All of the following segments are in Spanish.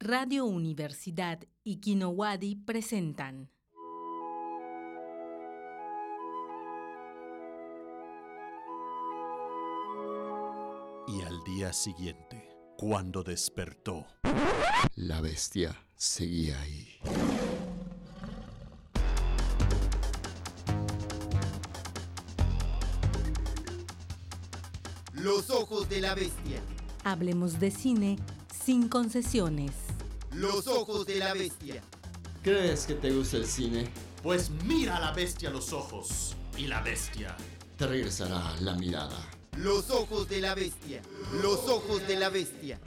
Radio Universidad y Kinowadi presentan. Y al día siguiente, cuando despertó, La bestia seguía ahí. Los ojos de la bestia. Hablemos de cine sin concesiones. Los ojos de la bestia. ¿Crees que te gusta el cine? pues mira a la bestia a los ojos. Y la bestia Te regresará la mirada. Los ojos de la bestia. Los ojos de la bestia.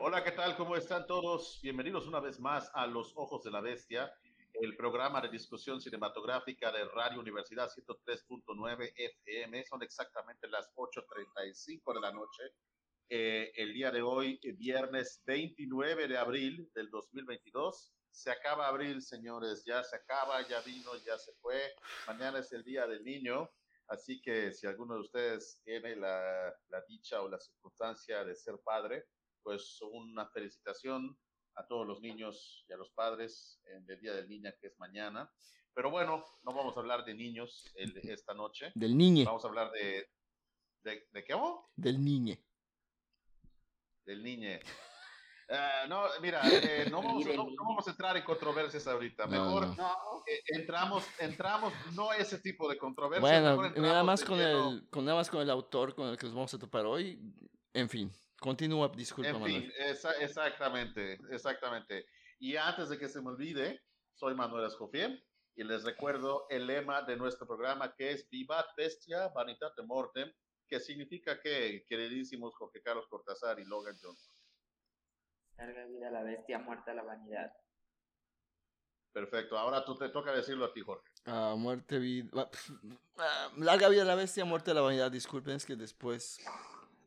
Hola, ¿qué tal? ¿Cómo están todos? Bienvenidos una vez más a Los Ojos de la Bestia, el programa de discusión cinematográfica de Radio Universidad 103.9 FM. Son exactamente las 8.35 de la noche. Eh, el día de hoy, viernes 29 de abril del 2022. Se acaba abril, señores, ya se acaba, ya vino, ya se fue. Mañana es el Día del Niño, así que si alguno de ustedes tiene la, la dicha o la circunstancia de ser padre, pues una felicitación a todos los niños y a los padres en el Día del Niño que es mañana. Pero bueno, no vamos a hablar de niños el- esta noche. Del niñe. Vamos a hablar de... ¿De, de qué? vamos? Del niñe. Del niñe. Ah, no, mira, eh, no, vamos, no- no vamos a entrar en controversias ahorita. No, Mejor no. eh, entramos, entramos, no ese tipo de controversias. Bueno, nada más con lleno. el, con nada más con el autor con el que nos vamos a topar hoy. En fin, continúa, disculpa, En Manuel. fin, esa- exactamente, exactamente. Y antes de que se me olvide, soy Manuel Escofier y les recuerdo el lema de nuestro programa que es Vivat Bestia Vanitate Mortem, que significa que, queridísimos Jorge Carlos Cortázar y Logan Johnson. Larga vida a la bestia, muerta la vanidad. Perfecto, ahora tú te toca decirlo a ti, Jorge. Ah, muerte, vida. ah, ah, larga vida a la bestia, muerte a la vanidad. Disculpen, es que después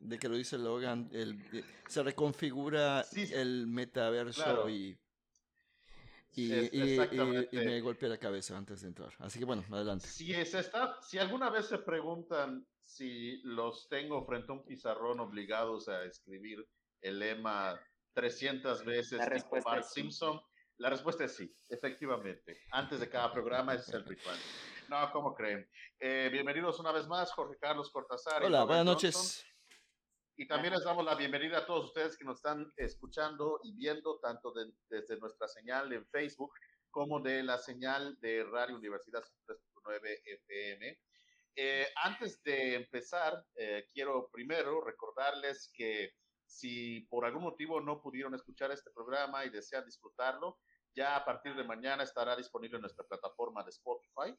de que lo dice Logan, el, eh, se reconfigura Sí, sí. el metaverso Claro. y, y, Es- y- y- me golpea la cabeza antes de entrar. Así que bueno, adelante. Si, es esta, si alguna vez se preguntan si los tengo frente a un pizarrón obligados a escribir el lema 300 veces La tipo Bart. Simpson, la respuesta es sí, efectivamente. Antes de cada programa ese es el ritual. No, ¿cómo creen? Eh, bienvenidos una vez más, Jorge Carlos Cortázar. Hola, buenas Johnson. noches. Y también les damos la bienvenida a todos ustedes que nos están escuchando y viendo tanto de- desde nuestra señal en Facebook como de la señal de Radio Universidad 3.9 FM. Eh, antes de empezar, eh, quiero primero recordarles que si por algún motivo no pudieron escuchar este programa y desean disfrutarlo, ya a partir de mañana estará disponible en nuestra plataforma de Spotify.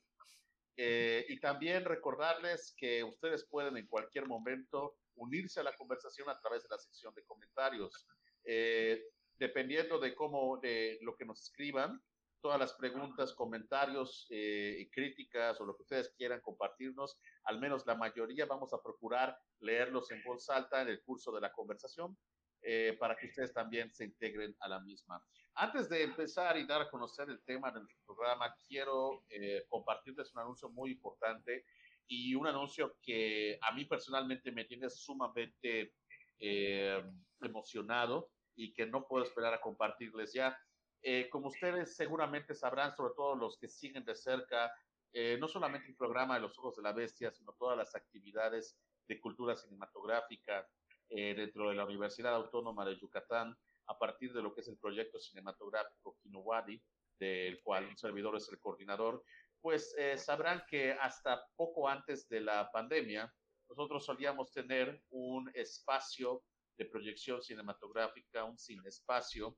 Eh, y también recordarles que ustedes pueden en cualquier momento unirse a la conversación a través de la sección de comentarios. Eh, dependiendo de cómo, de lo que nos escriban, todas las preguntas, comentarios eh, críticas o lo que ustedes quieran compartirnos, al menos la mayoría vamos a procurar leerlos en voz alta en el curso de la conversación eh, para que ustedes también se integren a la misma. Antes de empezar y dar a conocer el tema de nuestro programa, quiero eh, compartirles un anuncio muy importante y un anuncio que a mí personalmente me tiene sumamente eh, emocionado y que no puedo esperar a compartirles ya. Eh, como ustedes seguramente sabrán, sobre todo los que siguen de cerca, eh, no solamente el programa de los Ojos de la Bestia, sino todas las actividades de cultura cinematográfica eh, dentro de la Universidad Autónoma de Yucatán, a partir de lo que es el proyecto cinematográfico Kinowadi, del cual un servidor es el coordinador, pues eh, sabrán que hasta poco antes de la pandemia, nosotros solíamos tener un espacio de proyección cinematográfica, un cinespacio,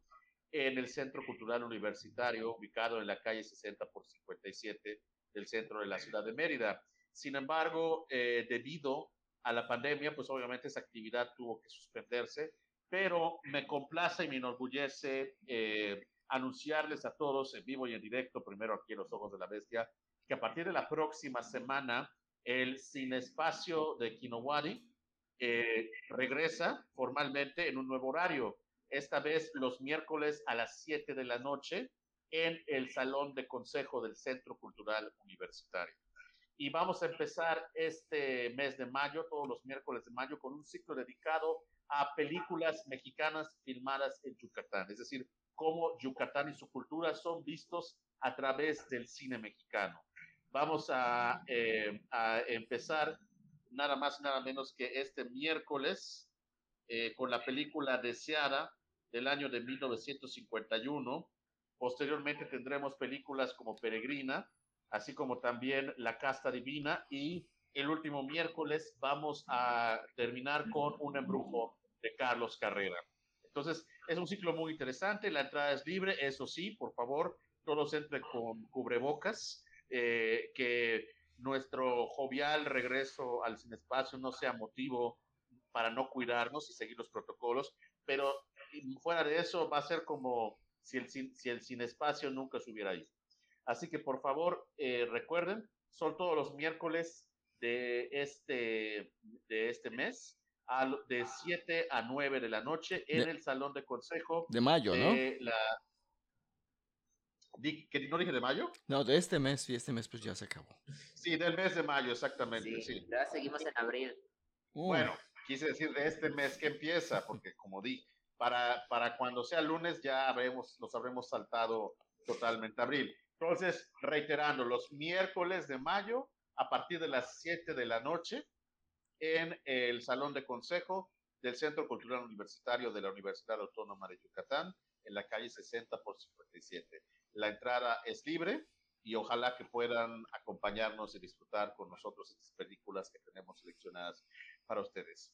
en el Centro Cultural Universitario, ubicado en la calle 60 por 57 del centro de la ciudad de Mérida. Sin embargo, eh, debido a la pandemia, pues obviamente esa actividad tuvo que suspenderse, pero me complace y me enorgullece eh, anunciarles a todos en vivo y en directo, primero aquí en Los Ojos de la Bestia, que a partir de la próxima semana el cinespacio de Kinowadi eh, regresa formalmente en un nuevo horario, esta vez los miércoles a las 7 de la noche en el Salón de Consejo del Centro Cultural Universitario. Y vamos a empezar este mes de mayo, todos los miércoles de mayo, con un ciclo dedicado a películas mexicanas filmadas en Yucatán. Es decir, cómo Yucatán y su cultura son vistos a través del cine mexicano. Vamos a, eh, empezar nada más nada menos que este miércoles eh, con la película Deseada del año de 1951. Posteriormente tendremos películas como Peregrina, así como también La Casta Divina y el último miércoles vamos a terminar con Un embrujo de Carlos Carrera. Entonces, es un ciclo muy interesante, la entrada es libre, eso sí, por favor, todos entren con cubrebocas, eh, que nuestro jovial regreso al cinespacio no sea motivo para no cuidarnos y seguir los protocolos, pero fuera de eso va a ser como si el, si el cinespacio nunca se hubiera ido. Así que por favor, eh, recuerden, son todos los miércoles de este, de este mes, de 7 a 9 de la noche en el Salón de Consejo. De mayo, ¿no? La, ¿No dije de mayo? No, de este mes, y este mes pues ya se acabó. Sí, del mes de mayo, exactamente. Sí, ya seguimos en abril. Bueno, quise decir de este mes que empieza, porque como di, para, para cuando sea lunes ya habremos, nos habremos saltado totalmente abril. Entonces, reiterando, los miércoles de mayo, a partir de las 7 de la noche, en el Salón de Consejo del Centro Cultural Universitario de la Universidad Autónoma de Yucatán, en la calle 60 por 57. La entrada es libre y ojalá que puedan acompañarnos y disfrutar con nosotros estas películas que tenemos seleccionadas para ustedes.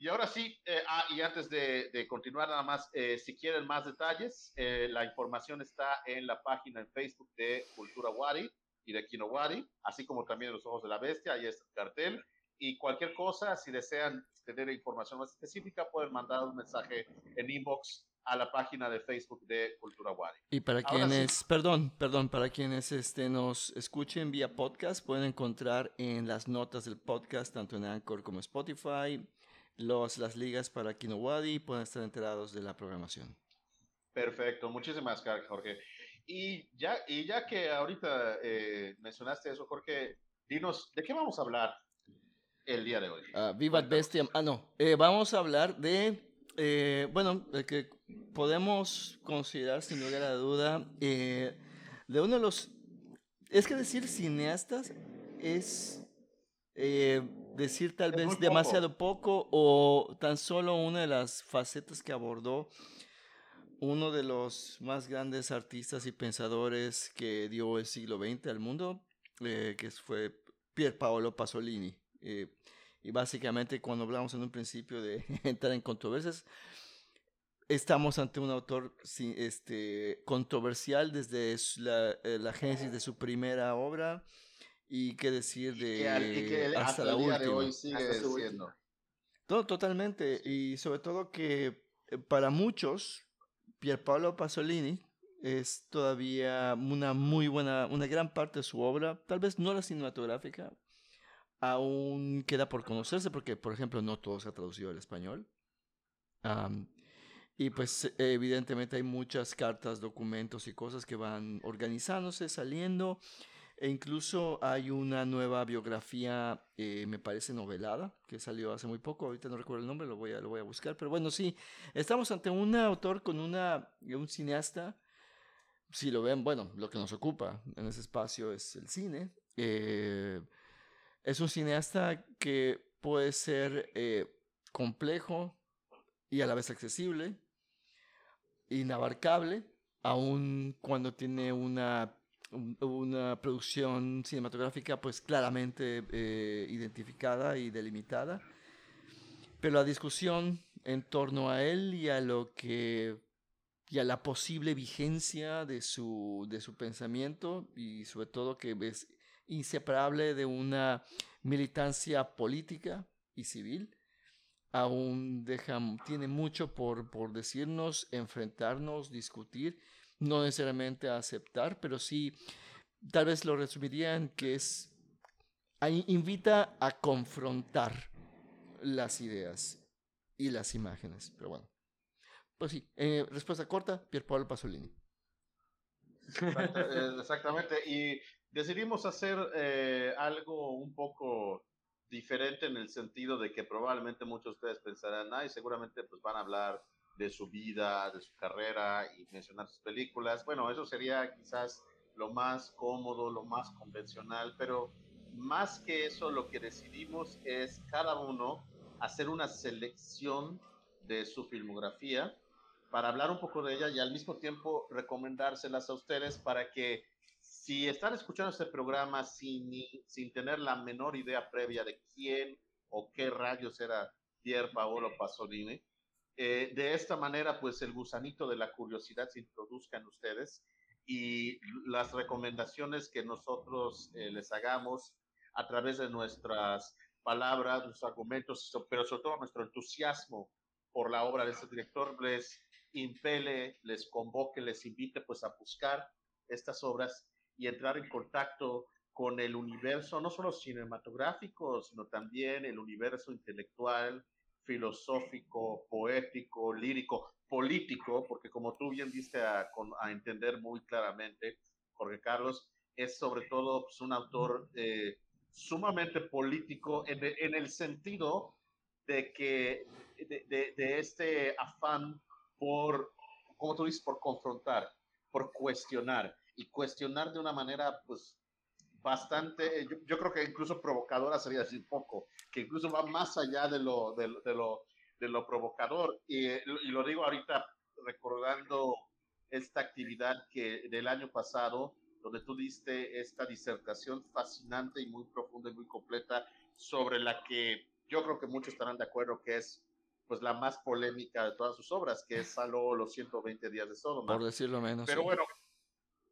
Y ahora sí, eh, ah, y antes de, continuar nada más, eh, si quieren más detalles, eh, la información está en la página en Facebook de Cultura Wari y de Kino Wari, así como también Los Ojos de la Bestia, ahí está el cartel. Y cualquier cosa, si desean tener información más específica, pueden mandar un mensaje en inbox a la página de Facebook de Cultura Wari. Y para quienes, perdón, perdón, para quienes este, nos escuchen vía podcast, pueden encontrar en las notas del podcast, tanto en Anchor como Spotify, los, las ligas para Kinowadi pueden estar enterados de la programación. Perfecto, muchísimas gracias, Jorge. Y ya, y ya que ahorita eh, mencionaste eso, Jorge, dinos, ¿de qué vamos a hablar el día de hoy? Uh, Viva Bestia. Ah, no. Eh, vamos a hablar de, eh, bueno, de que podemos considerar, sin lugar a duda, de uno de los. Es que decir cineastas es decir tal vez demasiado poco o tan solo una de las facetas que abordó uno de los más grandes artistas y pensadores que dio el siglo XX al mundo, eh, que fue Pier Paolo Pasolini. Eh, y básicamente cuando hablamos en un principio de entrar en controversias, estamos ante un autor este, controversial desde la, eh, la génesis de su primera obra y qué decir de hasta, la última. De hoy sigue siendo. Todo, totalmente. Y sobre todo que eh, para muchos, Pierpaolo Pasolini es todavía una muy buena, una gran parte de su obra, tal vez no la cinematográfica, aún queda por conocerse porque, por ejemplo, no todo se ha traducido al español. y pues evidentemente hay muchas cartas, documentos y cosas que van organizándose, saliendo. E incluso hay una nueva biografía, eh, me parece novelada, que salió hace muy poco, ahorita no recuerdo el nombre, lo voy a, lo voy a buscar, pero bueno, sí, estamos ante un autor con una, un cineasta, si lo ven, bueno, lo que nos ocupa en ese espacio es el cine, eh, es un cineasta que puede ser eh, complejo y a la vez accesible, inabarcable, aun cuando tiene una una producción cinematográfica pues claramente eh, identificada y delimitada, pero la discusión en torno a él y a lo que y a la posible vigencia de su, de su pensamiento y sobre todo que es inseparable de una militancia política y civil, aún deja, tiene mucho por, por decirnos, enfrentarnos, discutir no necesariamente aceptar, pero sí, tal vez lo resumiría que es, invita a confrontar las ideas y las imágenes, pero bueno. Pues sí, eh, respuesta corta, Pierpaolo Pasolini. Eh, exactamente, y decidimos hacer eh, algo un poco diferente en el sentido de que probablemente muchos de ustedes pensarán, ay, seguramente pues van a hablar de su vida, de su carrera y mencionar sus películas. Bueno, eso sería quizás lo más cómodo, lo más convencional, pero más que eso lo que decidimos es cada uno hacer una selección de su filmografía para hablar un poco de ella y al mismo tiempo recomendárselas a ustedes para que si están escuchando este programa sin, sin tener la menor idea previa de quién o qué rayos era Pier Paolo Pasolini, eh, de esta manera, pues el gusanito de la curiosidad se introduzca en ustedes y las recomendaciones que nosotros eh, les hagamos a través de nuestras palabras, nuestros argumentos, pero sobre todo nuestro entusiasmo por la obra de este director, les impele, les convoque, les invite pues a buscar estas obras y entrar en contacto con el universo, no solo cinematográfico, sino también el universo intelectual, filosófico, poético, lírico, político, porque como tú bien diste a, entender muy claramente, Jorge Carlos, es sobre todo pues, un autor eh, sumamente político en, en, el sentido de que de, de, este afán por, como tú dices, por confrontar, por cuestionar y cuestionar de una manera, pues, bastante, yo, yo, creo que incluso provocadora sería decir poco, que incluso va más allá de lo, de, de lo, de lo provocador. Y, y, lo digo ahorita recordando esta actividad que del año pasado, donde tú diste esta disertación fascinante y muy profunda y muy completa sobre la que yo creo que muchos estarán de acuerdo que es pues la más polémica de todas sus obras, que es Saló los 120 días de Sodoma. Por decirlo menos. Pero bueno,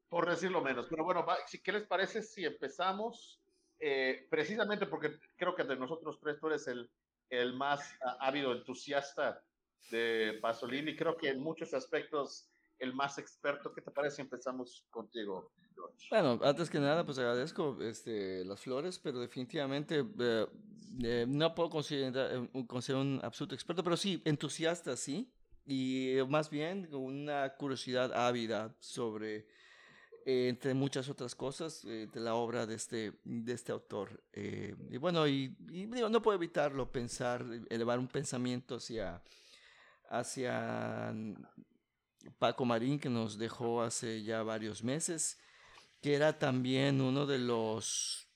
por decirlo menos. Pero bueno, ¿qué les parece si empezamos? Eh, precisamente porque creo que de nosotros tres tú eres el, el más ávido entusiasta de Pasolini. Creo que en muchos aspectos el más experto. ¿Qué te parece si empezamos contigo, George? Bueno, antes que nada, pues agradezco este, las flores, pero definitivamente eh, eh, no puedo considerar, considerar un absoluto experto, pero sí, entusiasta, sí. Y más bien una curiosidad ávida sobre eh, entre muchas otras cosas, eh, de la obra de este, de este autor. Eh, y bueno, y, no puedo evitarlo, pensar, elevar un pensamiento hacia, hacia Paco Marín, que nos dejó hace ya varios meses, que era también uno de los,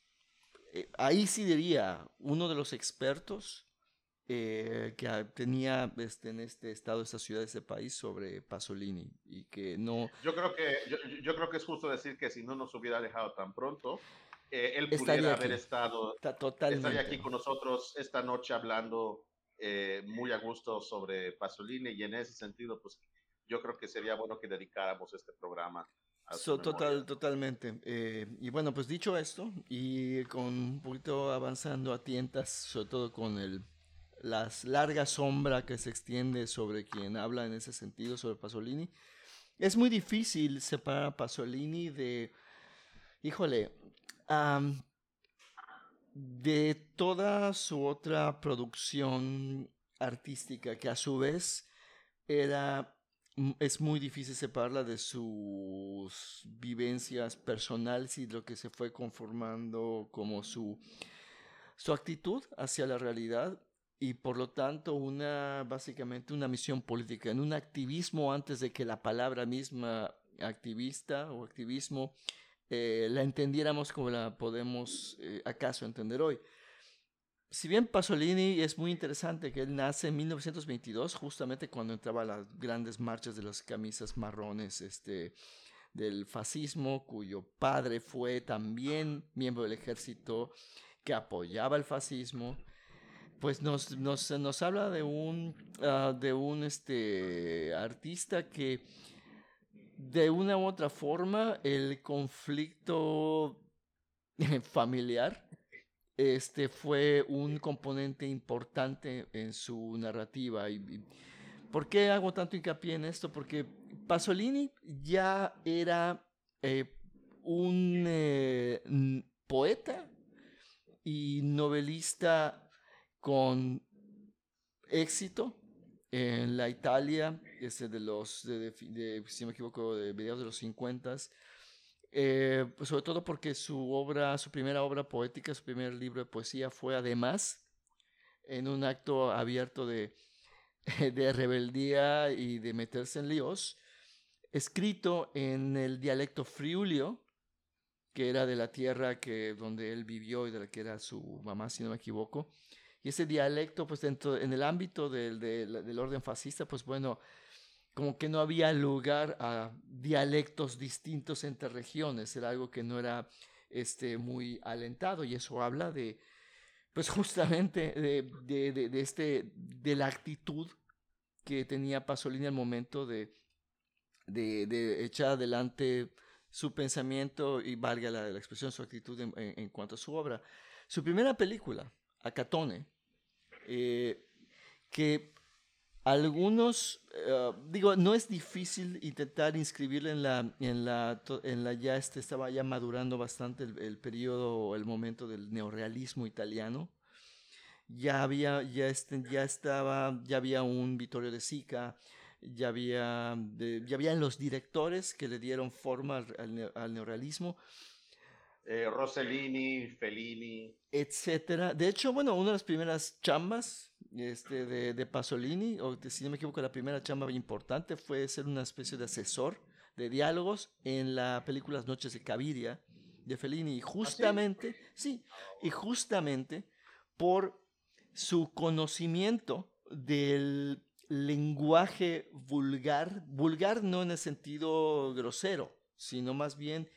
ahí sí diría, uno de los expertos eh, que tenía este, en este estado, esta ciudad, ese país sobre Pasolini y que no... Yo creo que, yo, yo, creo que es justo decir que si no nos hubiera dejado tan pronto, eh, él pudiera haber estado... Está totalmente. Estaría aquí con nosotros esta noche hablando eh, muy a gusto sobre Pasolini y en ese sentido, pues yo creo que sería bueno que dedicáramos este programa total, totalmente. y bueno, pues dicho esto, y con un poquito avanzando a tientas, sobre todo con el la larga sombra que se extiende sobre quien habla en ese sentido, sobre Pasolini. Es muy difícil separar a Pasolini de, híjole, de toda su otra producción artística, que a su vez era, es muy difícil separarla de sus vivencias personales y lo que se fue conformando como su, su actitud hacia la realidad y por lo tanto una básicamente una misión política, en un activismo antes de que la palabra misma activista o activismo eh, la entendiéramos como la podemos eh, acaso entender hoy. Si bien Pasolini es muy interesante que él nace en 1922, justamente cuando entraba a las grandes marchas de las camisas marrones este, del fascismo, cuyo padre fue también miembro del ejército que apoyaba el fascismo, pues nos, nos, nos habla de un, uh, de un este, artista que de una u otra forma el conflicto familiar este, fue un componente importante en su narrativa. Y, ¿Por qué hago tanto hincapié en esto? Porque Pasolini ya era eh, un eh, poeta y novelista con éxito en la Italia, este de los, de, si me equivoco, de mediados de los 50, eh, pues sobre todo porque su obra, su primera obra poética, su primer libro de poesía fue además en un acto abierto de, de rebeldía y de meterse en líos, escrito en el dialecto friulio, que era de la tierra que, donde él vivió y de la que era su mamá, si no me equivoco. Y ese dialecto, pues dentro, en el ámbito del, del, del orden fascista, pues bueno, como que no había lugar a dialectos distintos entre regiones, era algo que no era este, muy alentado y eso habla de, pues justamente de, de, de, de este, de la actitud que tenía Pasolini al momento de, de, echar adelante su pensamiento y valga la, la expresión, su actitud en, en, en, cuanto a su obra. Su primera película, Acatone, eh, que algunos, uh, digo, no es difícil intentar inscribirla en la, en la, en la ya este, estaba ya madurando bastante el, el periodo, el momento del neorealismo italiano. Ya había, ya, este, ya estaba, ya había un Vittorio de Sica, ya había, de, ya habían los directores que le dieron forma al, al neorealismo. Eh, Rossellini, Fellini. Etcétera. De hecho, bueno, una de las primeras chambas este, de, de Pasolini, o si no me equivoco, la primera chamba importante fue ser una especie de asesor de diálogos en la película Las Noches de Caviria de Fellini. Y justamente, ¿Ah, sí? sí, y justamente por su conocimiento del lenguaje vulgar, vulgar no en el sentido grosero, sino más bien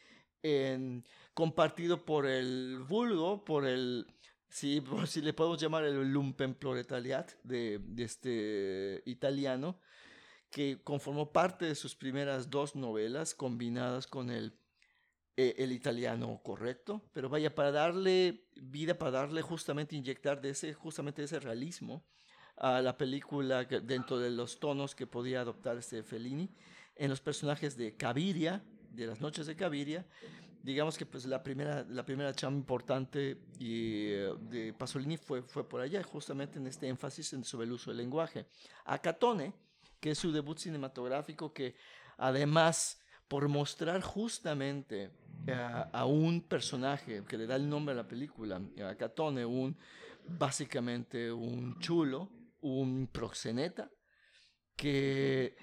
en, compartido por el vulgo, por el, si, si le podemos llamar el lumpenproletariat de, de este italiano, que conformó parte de sus primeras dos novelas combinadas con el, eh, el italiano correcto, pero vaya, para darle vida, para darle justamente, inyectar de ese, justamente ese realismo a la película dentro de los tonos que podía adoptar este Fellini, en los personajes de Caviria, de las noches de Caviria, digamos que pues la primera, la primera chamba importante y, uh, de Pasolini fue, fue por allá, justamente en este énfasis en sobre el uso del lenguaje. A Catone, que es su debut cinematográfico, que además por mostrar justamente uh, a un personaje que le da el nombre a la película, a Catone, un, básicamente un chulo, un proxeneta, que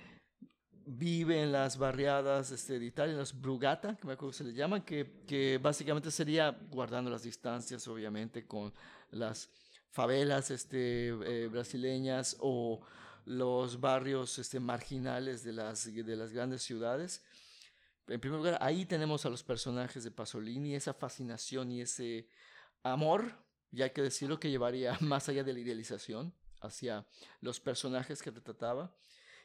vive en las barriadas este, de Italia, en las brugata, que me acuerdo se le llaman, que, que básicamente sería guardando las distancias, obviamente, con las favelas este, eh, brasileñas o los barrios este, marginales de las, de las grandes ciudades. En primer lugar, ahí tenemos a los personajes de Pasolini, esa fascinación y ese amor, ya hay que decirlo, que llevaría más allá de la idealización hacia los personajes que retrataba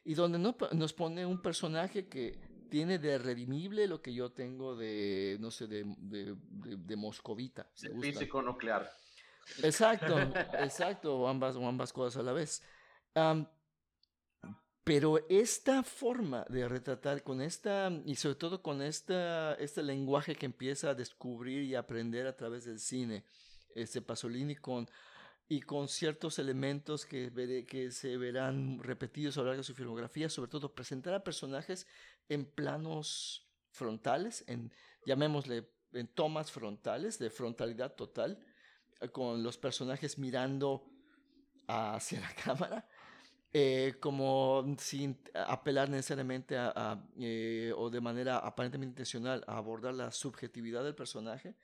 y donde no, nos pone un personaje que tiene de redimible lo que yo tengo de, no sé, de, de, de, de moscovita. De físico nuclear. Exacto, exacto, o ambas, o ambas cosas a la vez. Um, pero esta forma de retratar con esta, y sobre todo con esta, este lenguaje que empieza a descubrir y aprender a través del cine, este Pasolini con y con ciertos elementos que, veré, que se verán repetidos a lo largo de su filmografía, sobre todo presentar a personajes en planos frontales, en, llamémosle en tomas frontales, de frontalidad total, eh, con los personajes mirando hacia la cámara, eh, como sin apelar necesariamente a, a eh, o de manera aparentemente intencional a abordar la subjetividad del personaje,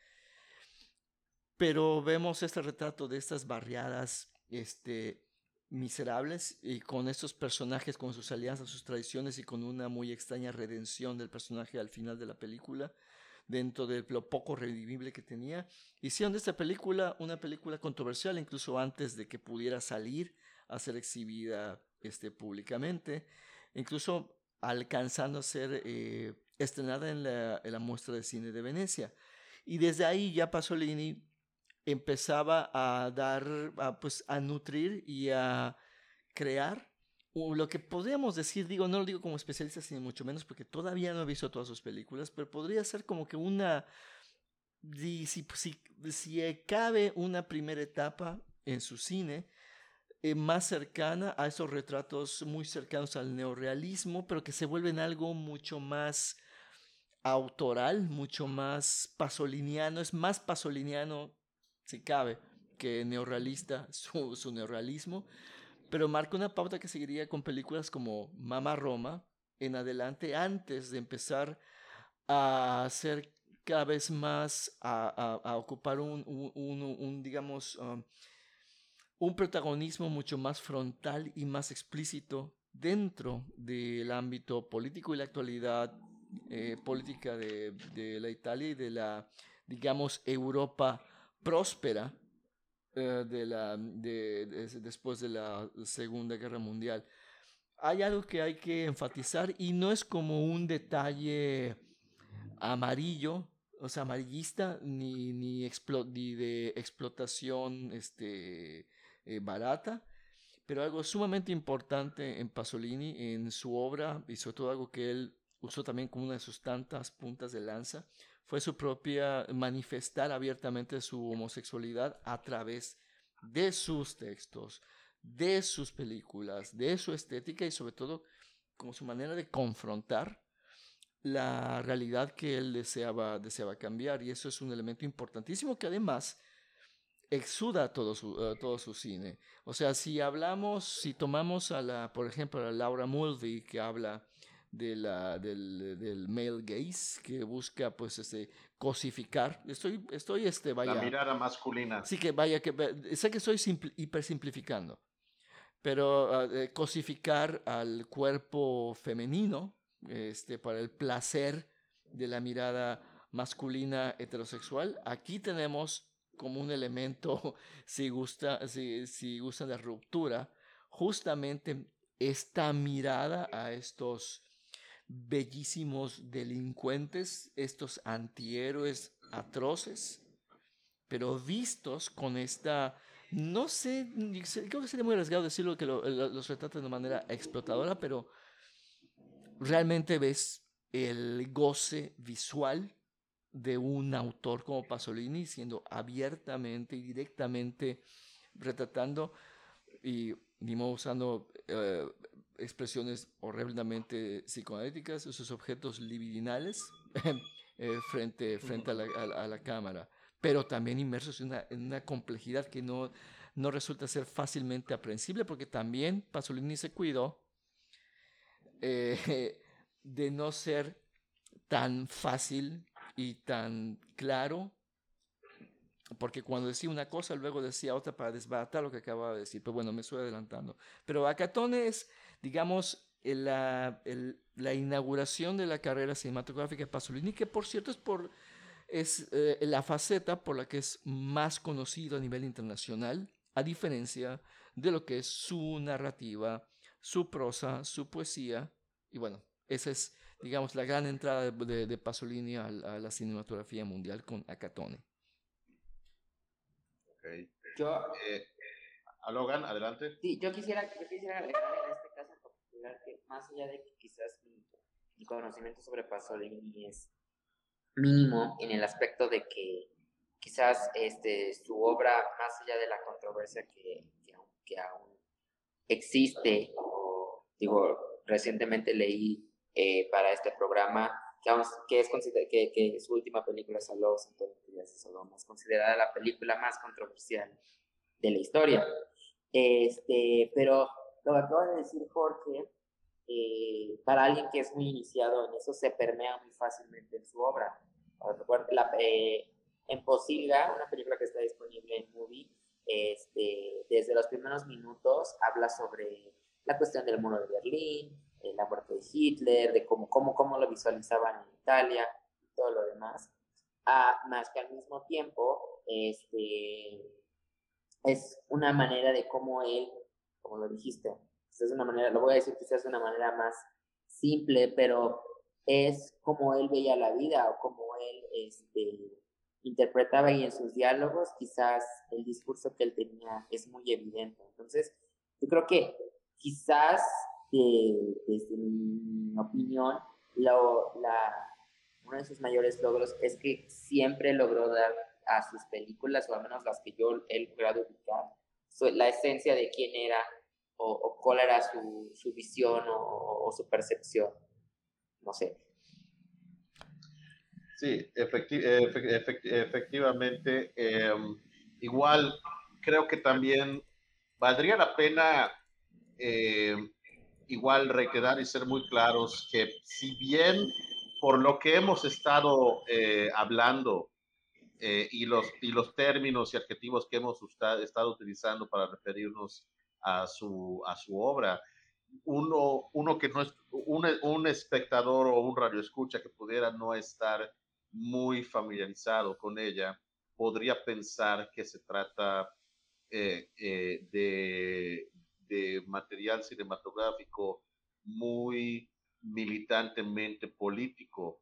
pero vemos este retrato de estas barriadas este, miserables y con estos personajes, con sus alianzas, sus tradiciones y con una muy extraña redención del personaje al final de la película, dentro de lo poco redimible que tenía. Hicieron de esta película una película controversial, incluso antes de que pudiera salir a ser exhibida este, públicamente, incluso alcanzando a ser eh, estrenada en la, en la muestra de cine de Venecia. Y desde ahí ya Pasolini empezaba a dar, a, pues a nutrir y a crear. Lo que podríamos decir, digo, no lo digo como especialista, sino mucho menos porque todavía no he visto todas sus películas, pero podría ser como que una, si, si, si, si cabe una primera etapa en su cine, eh, más cercana a esos retratos muy cercanos al neorealismo, pero que se vuelven algo mucho más autoral, mucho más pasoliniano, es más pasoliniano, si cabe, que neorrealista, su, neorrealismo, pero marca una pauta que seguiría con películas como Mama Roma en adelante, antes de empezar a ser cada vez más, a, ocupar un, digamos, um, un protagonismo mucho más frontal y más explícito dentro del ámbito político y la actualidad eh, política de, de, la Italia y de la, digamos, Europa próspera eh, de la, de, después de la Segunda Guerra Mundial. Hay algo que hay que enfatizar y no es como un detalle amarillo, o sea, amarillista, ni, ni, ni de explotación este, eh, barata, pero algo sumamente importante en Pasolini, en su obra, y sobre todo algo que él usó también como una de sus tantas puntas de lanza, fue su propia manifestar abiertamente su homosexualidad a través de sus textos, de sus películas, de su estética y sobre todo como su manera de confrontar la realidad que él deseaba, deseaba cambiar. Y eso es un elemento importantísimo que además exuda todo su, eh, todo su cine. O sea, si hablamos, si tomamos a la, por ejemplo, a Laura Mulvey, que habla de la, del, del male gaze, que busca, pues, este, cosificar. Estoy, estoy, este, vaya... La mirada masculina. Sí, que vaya, que sé que estoy hipersimplificando, pero ah, cosificar al cuerpo femenino, este, para el placer de la mirada masculina heterosexual. Aquí tenemos como un elemento, si gusta, si, si gusta de ruptura, justamente esta mirada a estos bellísimos delincuentes, estos antihéroes atroces, pero vistos con esta, no sé, creo que sería muy arriesgado decirlo que los retrata de manera explotadora, pero realmente ves el goce visual de un autor como Pasolini siendo abiertamente y directamente retratando y usando eh, expresiones horriblemente psicoanalíticas, esos objetos libidinales eh, frente, frente a, la, cámara, pero también inmersos en una, una complejidad que no, no resulta ser fácilmente aprensible porque también Pasolini se cuidó eh, de no ser tan fácil y tan claro, porque cuando decía una cosa, luego decía otra para desbaratar lo que acababa de decir. Pero bueno, me estoy adelantando. Pero Acatone es, digamos, la, la, inauguración de la carrera cinematográfica de Pasolini, que por cierto es, por, es eh, la faceta por la que es más conocido a nivel internacional, a diferencia de lo que es su narrativa, su prosa, su poesía. Y bueno, esa es digamos, la gran entrada de, Pasolini a, la cinematografía mundial con Acatone. Okay. Yo, eh, a Logan, adelante. Sí, yo quisiera, yo quisiera agregar en este caso en particular que más allá de que quizás mi, conocimiento sobre Pasolini es mínimo en el aspecto de que quizás este, su obra, más allá de la controversia que, que, aún existe, o digo, recientemente leí eh, para este programa, que, es que, que, su última película, Salos, Sodoma, es considerada la película más controversial de la historia. Este, pero lo que acaba de decir Jorge, eh, para alguien que es muy iniciado en eso, se permea muy fácilmente en su obra. La, eh, en Posilga, una película que está disponible en Movie, este, desde los primeros minutos habla sobre la cuestión del muro de Berlín, eh, la muerte de Hitler, de cómo, cómo, cómo lo visualizaban en Italia y todo lo demás. Ah, más que al mismo tiempo, este, es una manera de cómo él, como lo dijiste, es una manera, lo voy a decir quizás de una manera más simple, pero es como él veía la vida o como él este, interpretaba y en sus diálogos quizás el discurso que él tenía es muy evidente. Entonces, yo creo que quizás desde mi opinión, lo, la, uno de sus mayores logros es que siempre logró dar a sus películas, o al menos las que yo he logrado ubicar, la esencia de quién era o, cuál era su, su visión o, su percepción. No sé. Sí, efecti- efe- efect- efectivamente. em, igual, creo que también valdría la pena em, igual reiterar y ser muy claros que si bien por lo que hemos estado eh, hablando eh, y, los, y los términos y adjetivos que hemos estado utilizando para referirnos a su, a su obra, uno, uno que no es un, un espectador o un radioescucha que pudiera no estar muy familiarizado con ella, podría pensar que se trata eh, eh, de, de material cinematográfico muy militantemente político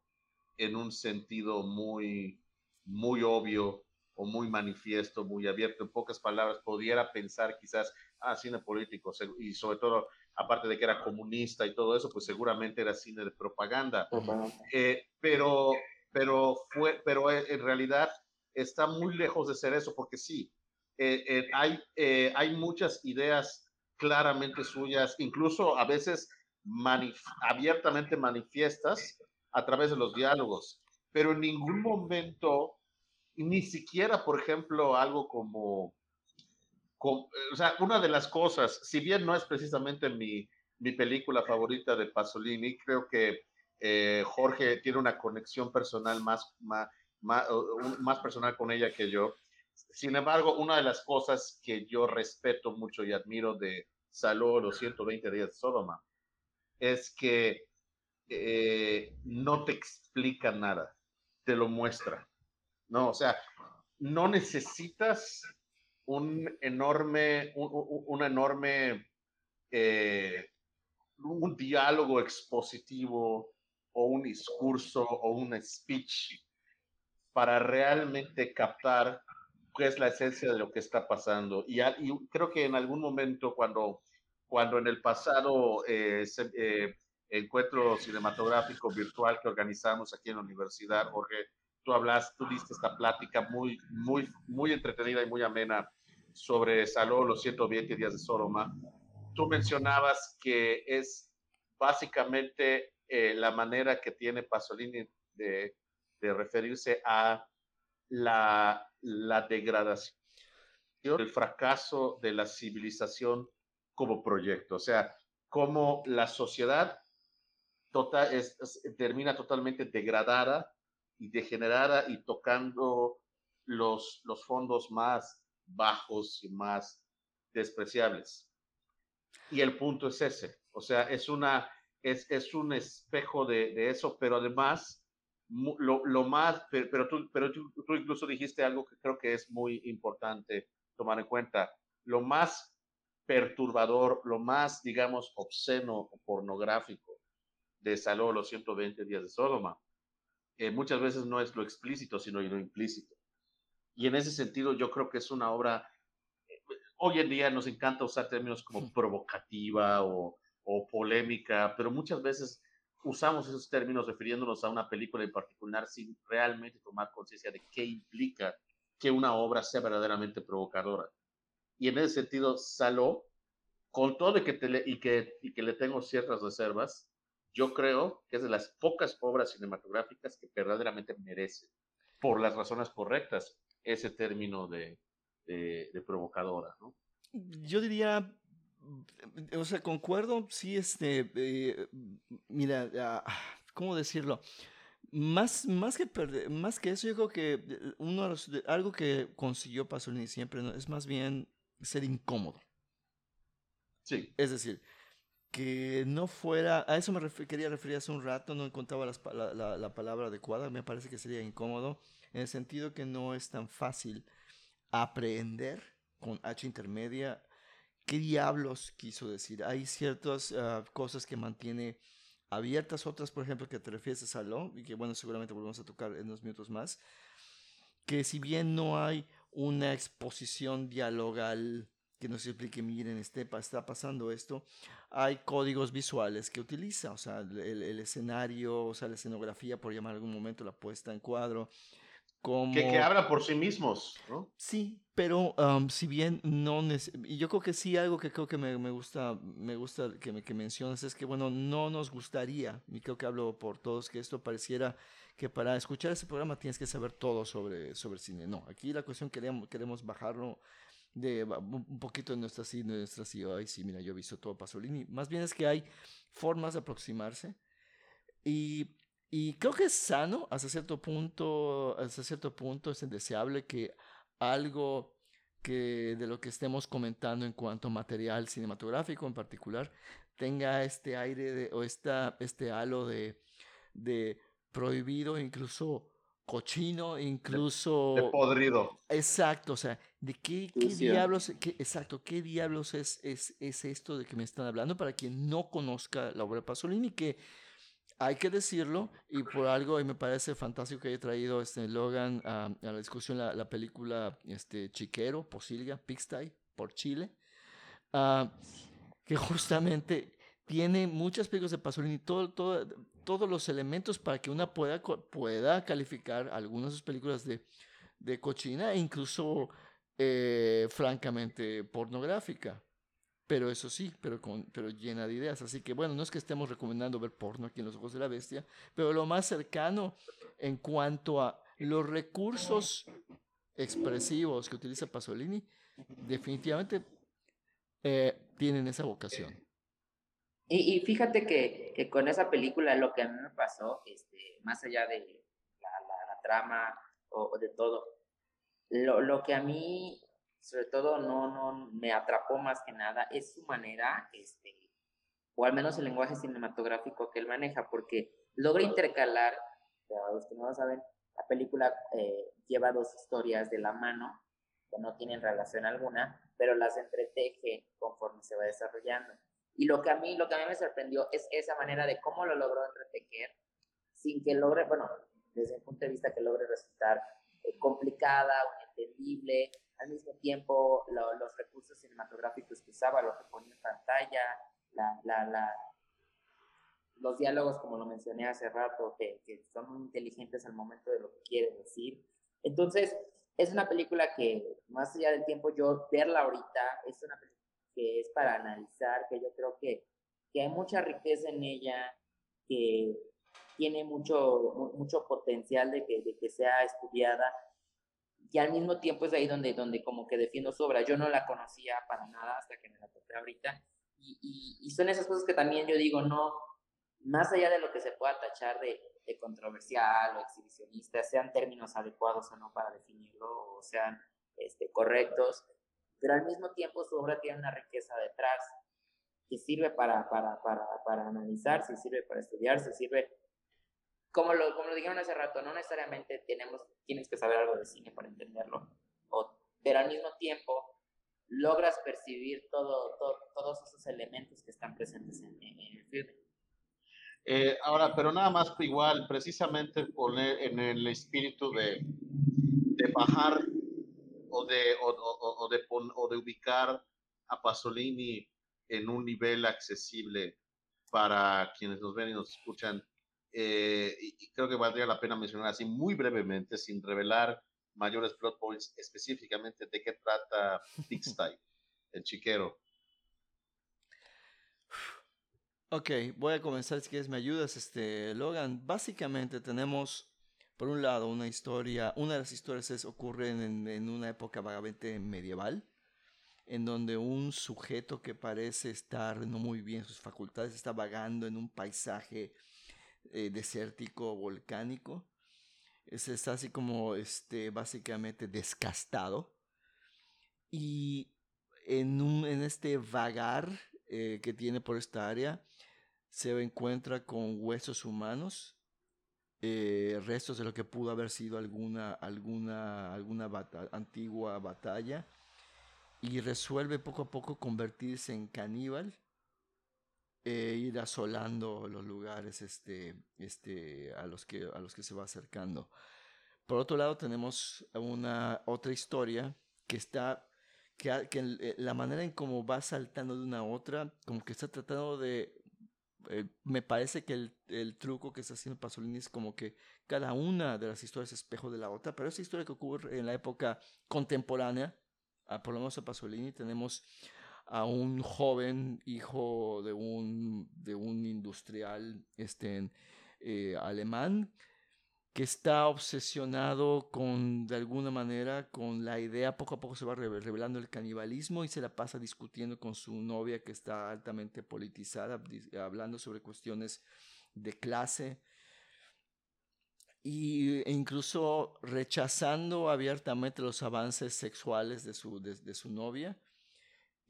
en un sentido muy, muy obvio o muy manifiesto, muy abierto. En pocas palabras, pudiera pensar quizás, ah, cine político, y sobre todo, aparte de que era comunista y todo eso, pues seguramente era cine de propaganda. Eh, pero, pero, fue, pero eh, en realidad está muy lejos de ser eso, porque sí, eh, eh, hay, eh, hay muchas ideas claramente suyas, incluso a veces manif- abiertamente manifiestas a través de los diálogos, pero en ningún momento, ni siquiera, por ejemplo, algo como, com- o sea, una de las cosas, si bien no es precisamente mi, mi película favorita de Pasolini, creo que eh, Jorge tiene una conexión personal más, más, más, más personal con ella que yo. Sin embargo, una de las cosas que yo respeto mucho y admiro de Saló los 120 días de Sodoma es que eh, no te explica nada, te lo muestra. No, o sea, no necesitas un enorme, un, enorme, eh, un diálogo expositivo o un discurso o un speech para realmente captar qué es la esencia de lo que está pasando. Y, creo que en algún momento cuando, cuando en el pasado eh, eh, encuentro cinematográfico virtual que organizamos aquí en la universidad, Jorge, tú hablas, tú diste esta plática muy, muy, muy entretenida y muy amena sobre Saló, los 120 días de Sodoma. Tú mencionabas que es básicamente eh, la manera que tiene Pasolini de, de referirse a la, la degradación, el fracaso de la civilización como proyecto. O sea, cómo la sociedad total, es, es- termina totalmente degradada y degenerada y tocando los, los fondos más bajos y más despreciables. Y el punto es ese, o sea, es, una, es, es un espejo de, de eso, pero además, lo, lo más, pero, tú, pero tú, tú incluso dijiste algo que creo que es muy importante tomar en cuenta, lo más perturbador, lo más, digamos, obsceno pornográfico de Saló, los 120 días de Sodoma, eh, muchas veces no es lo explícito, sino lo implícito. Y en ese sentido yo creo que es una obra, hoy en día nos encanta usar términos como provocativa o, o polémica, pero muchas veces usamos esos términos refiriéndonos a una película en particular sin realmente tomar conciencia de qué implica que una obra sea verdaderamente provocadora. Y en ese sentido, Saló, con todo y que, te le, y que, y que le tengo ciertas reservas, yo creo que es de las pocas obras cinematográficas que verdaderamente merece, por las razones correctas, ese término de, de, de provocadora, ¿no? Yo diría, o sea, concuerdo, sí, este, eh, mira, ah, ¿cómo decirlo? Más, más, que perder- más que eso, yo creo que eh, uno de los- de- algo que consiguió Pasolini siempre ¿no? es más bien ser incómodo. Sí, Es decir, que no fuera, a eso me refer- quería referir hace un rato, no encontraba las la, la- la palabra adecuada, me parece que sería incómodo, en el sentido que no es tan fácil aprender con H intermedia qué diablos quiso decir. Hay ciertas ah, cosas que mantiene abiertas, otras, por ejemplo, que te refieres a Salón, y que bueno, seguramente volvemos a tocar en unos minutos más, que si bien no hay una exposición dialogal que nos explique, miren, este, está pasando esto, hay códigos visuales que utiliza, o sea, el, el- escenario, o sea, la escenografía, por llamar algún momento, la puesta en cuadro, como... Que, que habla por sí mismos, ¿no? Sí, pero am, si bien no... Y yo creo que sí, algo que creo que me, me gusta, me gusta que, me, que mencionas es que, bueno, no nos gustaría, y creo que hablo por todos, que esto pareciera que para escuchar este programa tienes que saber todo sobre, sobre cine. No, aquí la cuestión queremos, queremos bajarlo de un poquito de nuestra de nuestra sí, ay, sí, mira, yo he visto todo Pasolini. Más bien es que hay formas de aproximarse y, y creo que es sano hasta cierto punto, hasta cierto punto es deseable que algo que de lo que estemos comentando en cuanto a material cinematográfico en particular tenga este aire de, o esta, este halo de, de prohibido, incluso cochino, incluso... De podrido. Exacto, o sea, ¿de qué, qué diablos, qué- exacto, qué diablos es, es, es esto de que me están hablando para quien no conozca la obra de Pasolini, que hay que decirlo, y por algo y me parece fantástico que haya traído este Logan a, la discusión la, la película este, Chiquero, Posilga, Pixty, por Chile, ah, que justamente tiene muchas películas de Pasolini, todo, todo, todos los elementos para que una pueda, pueda calificar algunas de sus películas de, de cochina e incluso eh, francamente pornográfica. Pero eso sí, pero, con, pero llena de ideas. Así que bueno, no es que estemos recomendando ver porno aquí en Los Ojos de la Bestia, pero lo más cercano en cuanto a los recursos expresivos que utiliza Pasolini, definitivamente eh, tienen esa vocación. Y, fíjate que, con esa película lo que a mí me pasó, este, más allá de la trama o, o de todo, lo, lo que a mí sobre todo no, no me atrapó más que nada es su manera, este, o al menos el lenguaje cinematográfico que él maneja, porque logra intercalar, para los que no lo saben, la película eh, lleva dos historias de la mano que no tienen relación alguna, pero las entreteje conforme se va desarrollando. Y lo que a mí, lo que a mí me sorprendió es esa manera de cómo lo logró entretejer sin que logre, bueno, desde mi punto de vista que logre resultar eh, complicada o inentendible, al mismo tiempo lo- los recursos cinematográficos que usaba, lo que ponía en pantalla, la, la, la, los diálogos, como lo mencioné hace rato, que, que son muy inteligentes al momento de lo que quiere decir. Entonces, es una película que, más allá del tiempo, yo verla ahorita, es una película que es para analizar, que yo creo que, que hay mucha riqueza en ella, que tiene mucho, mu- mucho potencial de que, de que sea estudiada, y al mismo tiempo es ahí donde, donde como que defiendo su obra. Yo no la conocía para nada hasta que me la topé ahorita, y, y, y son esas cosas que también yo digo, no, más allá de lo que se pueda tachar de, de controversial o exhibicionista, sean términos adecuados o no para definirlo, o sean este, correctos, pero al mismo tiempo su obra tiene una riqueza detrás que sirve para, para, para, para analizar, si sirve para estudiar, si sirve, como lo, como lo dijeron hace rato, no necesariamente tenemos, tienes que saber algo de cine para entenderlo, o, pero al mismo tiempo logras percibir todo, todo- todos esos elementos que están presentes en, el filme. Eh, ahora, pero nada más igual, precisamente poner en el espíritu de, de bajar o de, o de, pon- o de ubicar a Pasolini en un nivel accesible para quienes nos ven y nos escuchan. Eh, y, creo que valdría la pena mencionar así muy brevemente, sin revelar mayores plot points, específicamente de qué trata Pixty, el chiquero. Ok, voy a comenzar si quieres me ayudas, este Logan. Básicamente tenemos, por un lado, una historia, una de las historias es, ocurre en, en una época vagamente medieval, en donde un sujeto que parece estar no muy bien en sus facultades está vagando en un paisaje eh, desértico, volcánico. Es, está así como, este, básicamente descastado. Y en, un, en este vagar eh, que tiene por esta área, se encuentra con huesos humanos, eh, restos de lo que pudo haber sido alguna, alguna, alguna antigua batalla, y resuelve poco a poco convertirse en caníbal e ir asolando los lugares este, este, a, los que, a los que se va acercando. Por otro lado, tenemos una otra historia que está que, que eh, la manera en cómo va saltando de una a otra, como que está tratando de eh, me parece que el, el, truco que está haciendo Pasolini es como que cada una de las historias es espejo de la otra, pero esa historia que ocurre en la época contemporánea, a, por lo menos a Pasolini, tenemos a un joven hijo de un, de un industrial este, eh, alemán que está obsesionado con, de alguna manera, con la idea, poco a poco se va revelando el canibalismo y se la pasa discutiendo con su novia que está altamente politizada, hablando sobre cuestiones de clase. E incluso rechazando abiertamente los avances sexuales de su, de su novia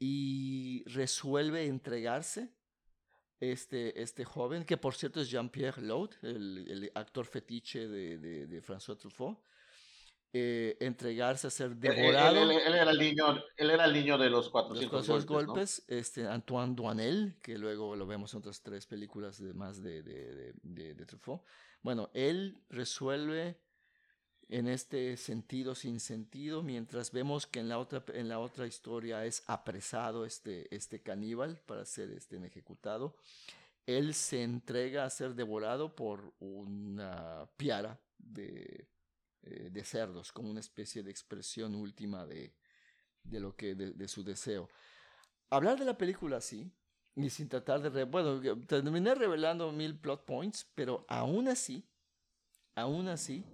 y resuelve entregarse este, este joven, que por cierto es Jean-Pierre Laud, el, actor fetiche de, de, François Truffaut, eh, entregarse a ser devorado. Él, era el niño, él era el niño de los 400, los golpes. este, Antoine Duanel, que luego lo vemos en otras tres películas de, más de, de Truffaut. Bueno, él resuelve en este sentido sin sentido, mientras vemos que en la otra, en la otra historia es apresado este, este caníbal para ser este, ejecutado. Él se entrega a ser devorado por una piara de, eh, de cerdos, como una especie de expresión última de, de lo que, de, su deseo. Hablar de la película así, y sin tratar de... bueno, terminé revelando mil plot points, pero aún así, aún así,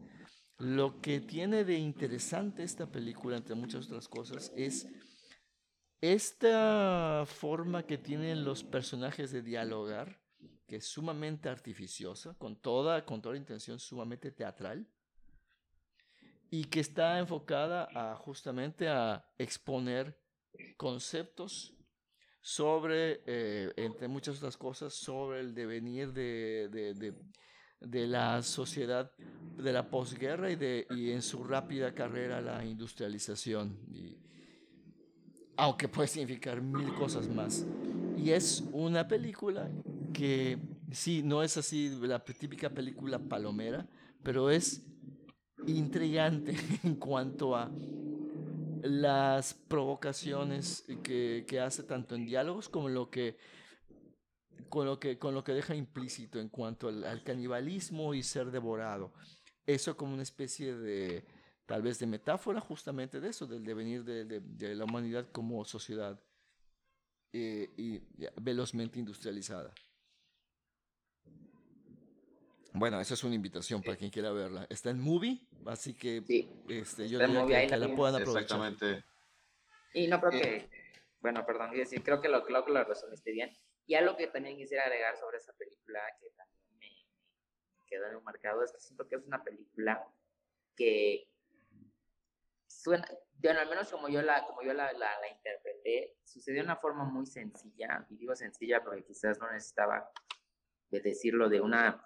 lo que tiene de interesante esta película, entre muchas otras cosas, es esta forma que tienen los personajes de dialogar, que es sumamente artificiosa, con toda, con toda intención sumamente teatral, y que está enfocada a justamente a exponer conceptos sobre, eh, entre muchas otras cosas, sobre el devenir de, de la sociedad de la posguerra y, de, y en su rápida carrera la industrialización. Aunque puede significar mil cosas más. Y es una película que, sí, no es así la típica película palomera, pero es intrigante en cuanto a las provocaciones que, que hace tanto en diálogos como lo que con lo que, con lo que deja implícito en cuanto al, canibalismo y ser devorado. Eso como una especie de, tal vez de metáfora justamente de eso, del devenir de, de, la humanidad como sociedad eh, y velozmente industrializada. Bueno, esa es una invitación para quien quiera verla. Está en Movie, así que este, yo diría que, la, puedan aprovechar. Exactamente. Y no creo eh, que, bueno, perdón, decir, creo que lo, creo que lo resolviste bien. Y algo que también quisiera agregar sobre esa película, que también me, quedó en un marcado, es que siento que es una película que suena, bueno, al menos como yo la, como yo la, la, interpreté, sucedió de una forma muy sencilla, y digo sencilla porque quizás no necesitaba de decirlo de una,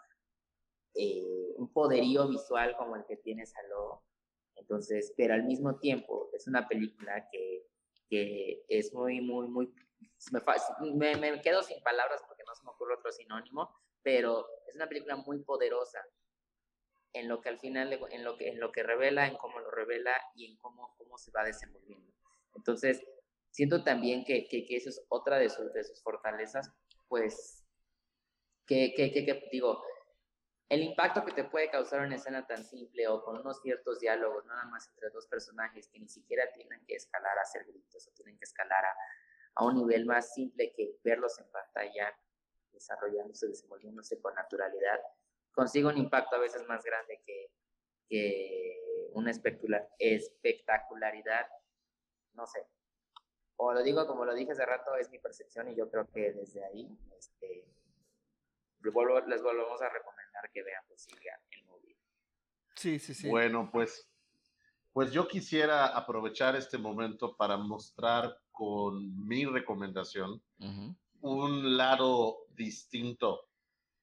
eh, un poderío visual como el que tiene Saló, entonces, pero al mismo tiempo es una película que, que es muy, muy, muy me, me, quedo sin palabras porque no se me ocurre otro sinónimo, pero es una película muy poderosa en lo que al final, en lo que, en lo que revela, en cómo lo revela y en cómo, cómo se va desenvolviendo. Entonces, siento también que, que, que eso es otra de sus, de sus fortalezas, pues, que, que, que, digo, el impacto que te puede causar una escena tan simple o con unos ciertos diálogos, nada más entre dos personajes que ni siquiera tienen que escalar a hacer gritos o tienen que escalar a, a un nivel más simple que verlos en pantalla desarrollándose, desenvolviéndose con naturalidad, consigue un impacto a veces más grande que, que una espectacularidad, no sé. O lo digo como lo dije hace rato, es mi percepción y yo creo que desde ahí este, les, volvemos a recomendar que vean Posibilidad el movie. Sí, sí, sí. Bueno, pues, pues yo quisiera aprovechar este momento para mostrar con mi recomendación un lado distinto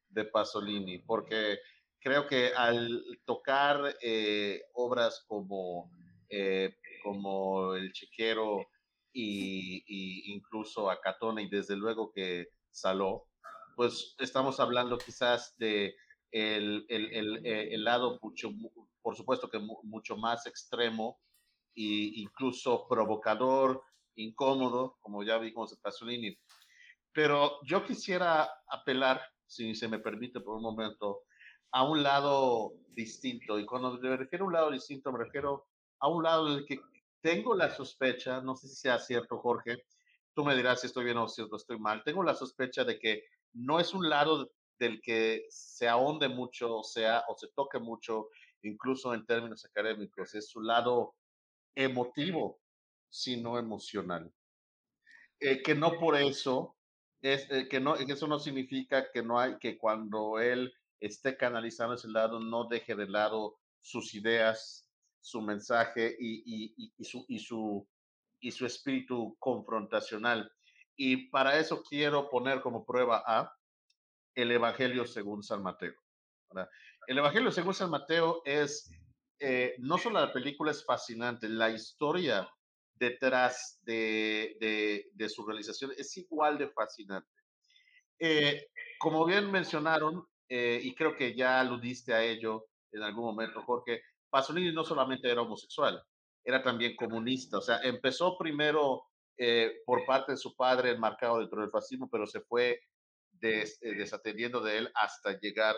de Pasolini, porque creo que al tocar eh, obras como, eh, como El Chiquero y, incluso a Catona y desde luego que Saló, pues estamos hablando quizás de el, el, el, eh, el lado mucho, por supuesto que mucho más extremo e incluso provocador incómodo, como ya vimos en Pasolini. Pero yo quisiera apelar, si se me permite por un momento, a un lado distinto. Y cuando me refiero a un lado distinto, me refiero a un lado del que tengo la sospecha, no sé si sea cierto, Jorge, tú me dirás si estoy bien o si estoy mal, tengo la sospecha de que no es un lado del que se ahonde mucho, o sea, o se toque mucho, incluso en términos académicos, es su lado emotivo, sino emocional. Eh, que no por eso, es, eh, que no, eso no significa que no hay, que cuando él esté canalizando ese lado, no deje de lado sus ideas, su mensaje y, y, su, y, su, y su espíritu confrontacional. Y para eso quiero poner como prueba a el Evangelio según San Mateo. El Evangelio según San Mateo es, eh, no solo la película es fascinante, la historia detrás de, de, su realización es igual de fascinante. Eh, como bien mencionaron, eh, y creo que ya aludiste a ello en algún momento, Jorge, Pasolini no solamente era homosexual, era también comunista. O sea, empezó primero por parte de su padre enmarcado dentro del fascismo, pero se fue des, desatendiendo de él hasta llegar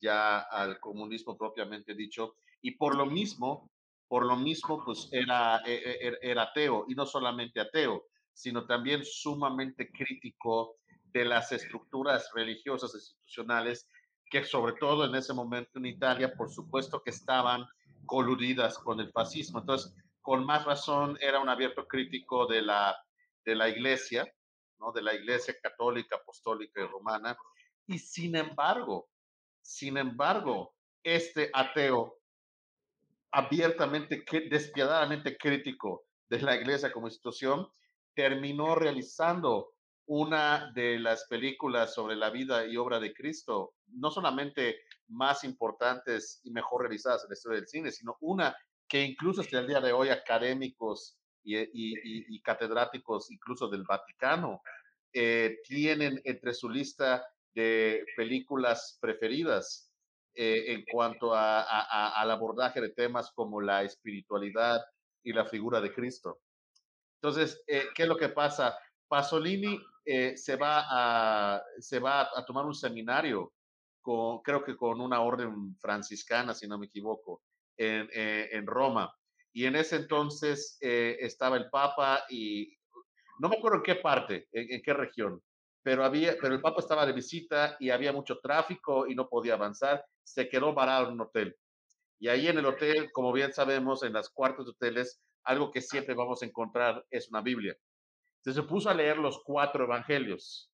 ya al comunismo propiamente dicho. Y por lo mismo, por lo mismo, pues era, e, e, er, era ateo, y no solamente ateo, sino también sumamente crítico de las estructuras religiosas institucionales que sobre todo en ese momento en Italia, por supuesto que estaban coludidas con el fascismo. Entonces, con más razón, era un abierto crítico de la, de la iglesia, ¿no? de la iglesia católica, apostólica y romana. Y sin embargo, sin embargo, este ateo abiertamente, despiadadamente crítico de la iglesia como institución, terminó realizando una de las películas sobre la vida y obra de Cristo, no solamente más importantes y mejor realizadas en la historia del cine, sino una que incluso hasta el día de hoy académicos y, y, catedráticos incluso del Vaticano eh, tienen entre su lista de películas preferidas eh, en cuanto a, al abordaje de temas como la espiritualidad y la figura de Cristo. Entonces, eh, ¿qué es lo que pasa? Pasolini eh, se, va a, se va a tomar un seminario, con, creo que con una orden franciscana, si no me equivoco, en, en Roma. Y en ese entonces estaba el Papa y no me acuerdo en qué parte, en qué región, pero, había, pero el Papa estaba de visita y había mucho tráfico y no podía avanzar, se quedó varado en un hotel. Y ahí en el hotel, como bien sabemos, en las cuartos de hoteles, algo que siempre vamos a encontrar es una Biblia. Entonces se puso a leer los cuatro evangelios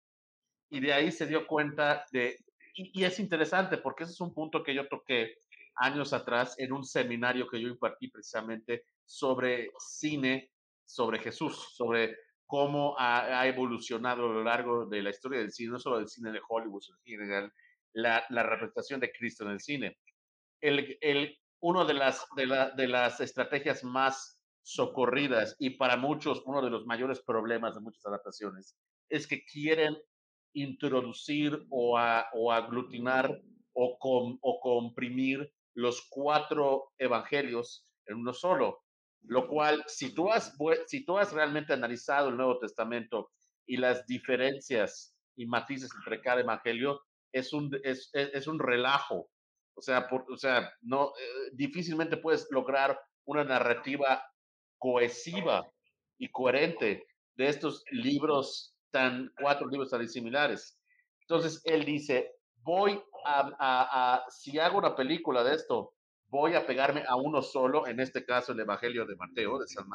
y de ahí se dio cuenta de, y, y es interesante porque ese es un punto que yo toqué años atrás en un seminario que yo impartí precisamente sobre cine, sobre Jesús, sobre cómo ha, evolucionado a lo largo de la historia del cine, no solo del cine de Hollywood, sino en general, la, representación de Cristo en el cine. El, uno de las, estrategias más socorridas y para muchos uno de los mayores problemas de muchas adaptaciones es que quieren introducir o, aglutinar o comprimir los cuatro evangelios en uno solo. Lo cual, si tú has, si tú has realmente analizado el Nuevo Testamento y las diferencias y matices entre cada evangelio, es un, es, es, un relajo. O sea, o sea no, eh, difícilmente puedes lograr una narrativa cohesiva y coherente de estos libros tan, cuatro libros tan similares. Entonces, él dice, voy a, si hago una película de esto, voy a pegarme a uno solo, en este caso el Evangelio de Mateo, de San,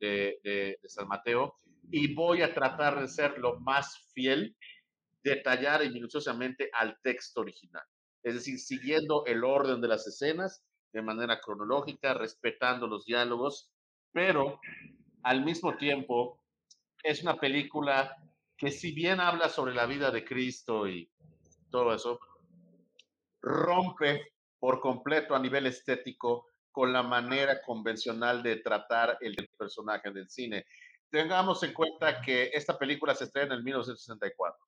de, de, San Mateo, y voy a tratar de ser lo más fiel, detallar y minuciosamente al texto original. Es decir, siguiendo el orden de las escenas de manera cronológica, respetando los diálogos, pero al mismo tiempo es una película que si bien habla sobre la vida de Cristo y todo eso, rompe por completo a nivel estético con la manera convencional de tratar el personaje del cine. Tengamos en cuenta que esta película se estrena en 1964.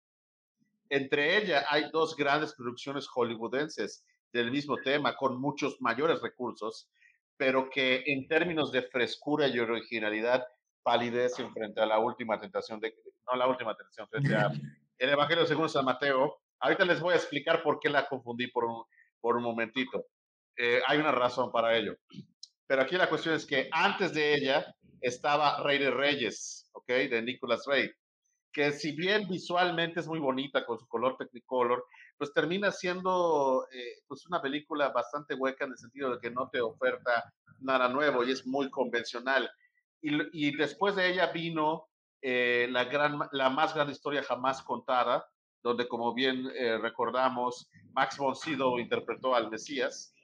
Entre ellas hay dos grandes producciones hollywoodenses del mismo tema, con muchos mayores recursos, pero que en términos de frescura y originalidad palidecen frente a la última tentación de, no la última tentación, frente a el Evangelio según San Mateo. Ahorita les voy a explicar por qué la confundí por un, por un momentito. Eh, hay una razón para ello. Pero aquí la cuestión es que antes de ella estaba Rey de Reyes, ¿ok? De Nicolas Rey, que si bien visualmente es muy bonita con su color Technicolor, pues termina siendo eh, pues una película bastante hueca en el sentido de que no te oferta nada nuevo y es muy convencional. Y, después de ella vino eh, la, gran, la más grande historia jamás contada, donde como bien eh, recordamos, Max von Sydow interpretó al Mesías,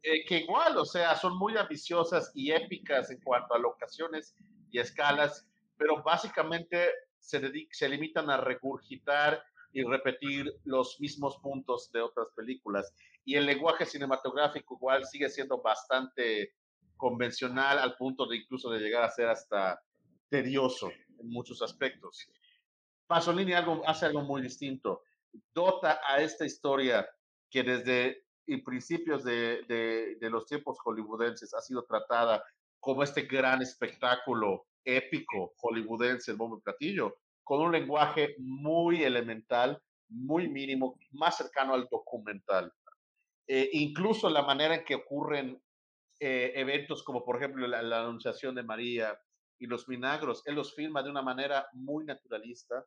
eh, que igual, o sea, son muy ambiciosas y épicas en cuanto a locaciones y escalas, pero básicamente se, se limitan a regurgitar y repetir los mismos puntos de otras películas. Y el lenguaje cinematográfico igual sigue siendo bastante convencional al punto de incluso de llegar a ser hasta tedioso en muchos aspectos. Pasolini algo, hace algo muy distinto. Dota a esta historia que desde principios de, los tiempos hollywoodenses ha sido tratada como este gran espectáculo épico hollywoodense, el bombo y platillo, con un lenguaje muy elemental, muy mínimo, más cercano al documental. Eh, incluso la manera en que ocurren eh, eventos como por ejemplo la, la, Anunciación de María y los milagros, él los filma de una manera muy naturalista,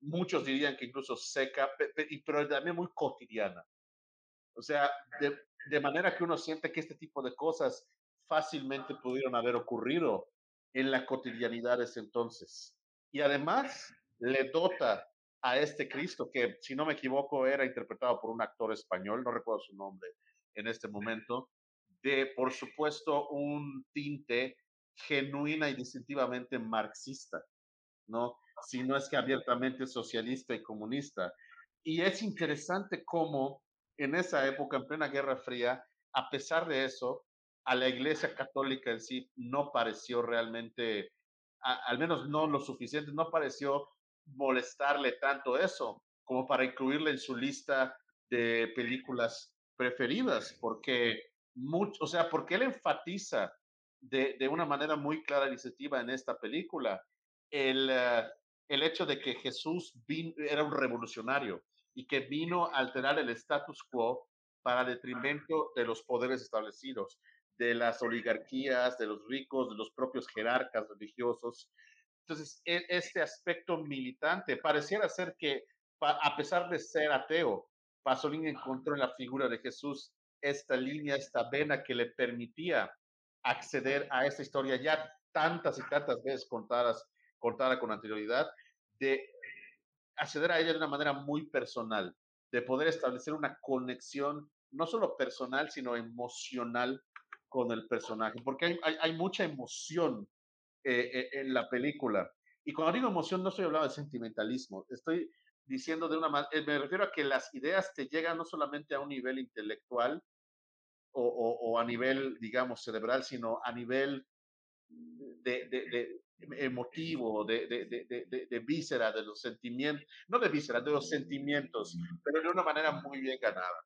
muchos dirían que incluso seca, pero también muy cotidiana. O sea, de, de manera que uno siente que este tipo de cosas fácilmente pudieron haber ocurrido en la cotidianidad de ese entonces. Y además le dota a este Cristo, que si no me equivoco era interpretado por un actor español, no recuerdo su nombre en este momento, de, por supuesto, un tinte genuina y distintivamente marxista, ¿no? Si no es que abiertamente socialista y comunista. Y es interesante cómo en esa época, en plena Guerra Fría, a pesar de eso, a la Iglesia Católica en sí no pareció realmente, al menos no lo suficiente, no pareció molestarle tanto eso como para incluirle en su lista de películas preferidas, porque mucho, o sea, porque él enfatiza de, de una manera muy clara y en esta película el, uh, el hecho de que Jesús era un revolucionario y que vino a alterar el status quo para detrimento de los poderes establecidos, de las oligarquías, de los ricos, de los propios jerarcas religiosos. Entonces, e, este aspecto militante pareciera ser que, a pesar de ser ateo, Pasolini encontró en la figura de Jesús esta línea, esta vena que le permitía acceder a esta historia ya tantas y tantas veces contadas, contada con anterioridad, de acceder a ella de una manera muy personal, de poder establecer una conexión no solo personal, sino emocional con el personaje, porque hay, hay, mucha emoción eh, eh, en la película. Y cuando digo emoción, no estoy hablando de sentimentalismo, estoy diciendo de una manera, eh, me refiero a que las ideas te llegan no solamente a un nivel intelectual, o, a nivel, digamos, cerebral, sino a nivel de emotivo, de, de, de, víscera, de los sentimientos, no de víscera, de los sentimientos, pero de una manera muy bien ganada.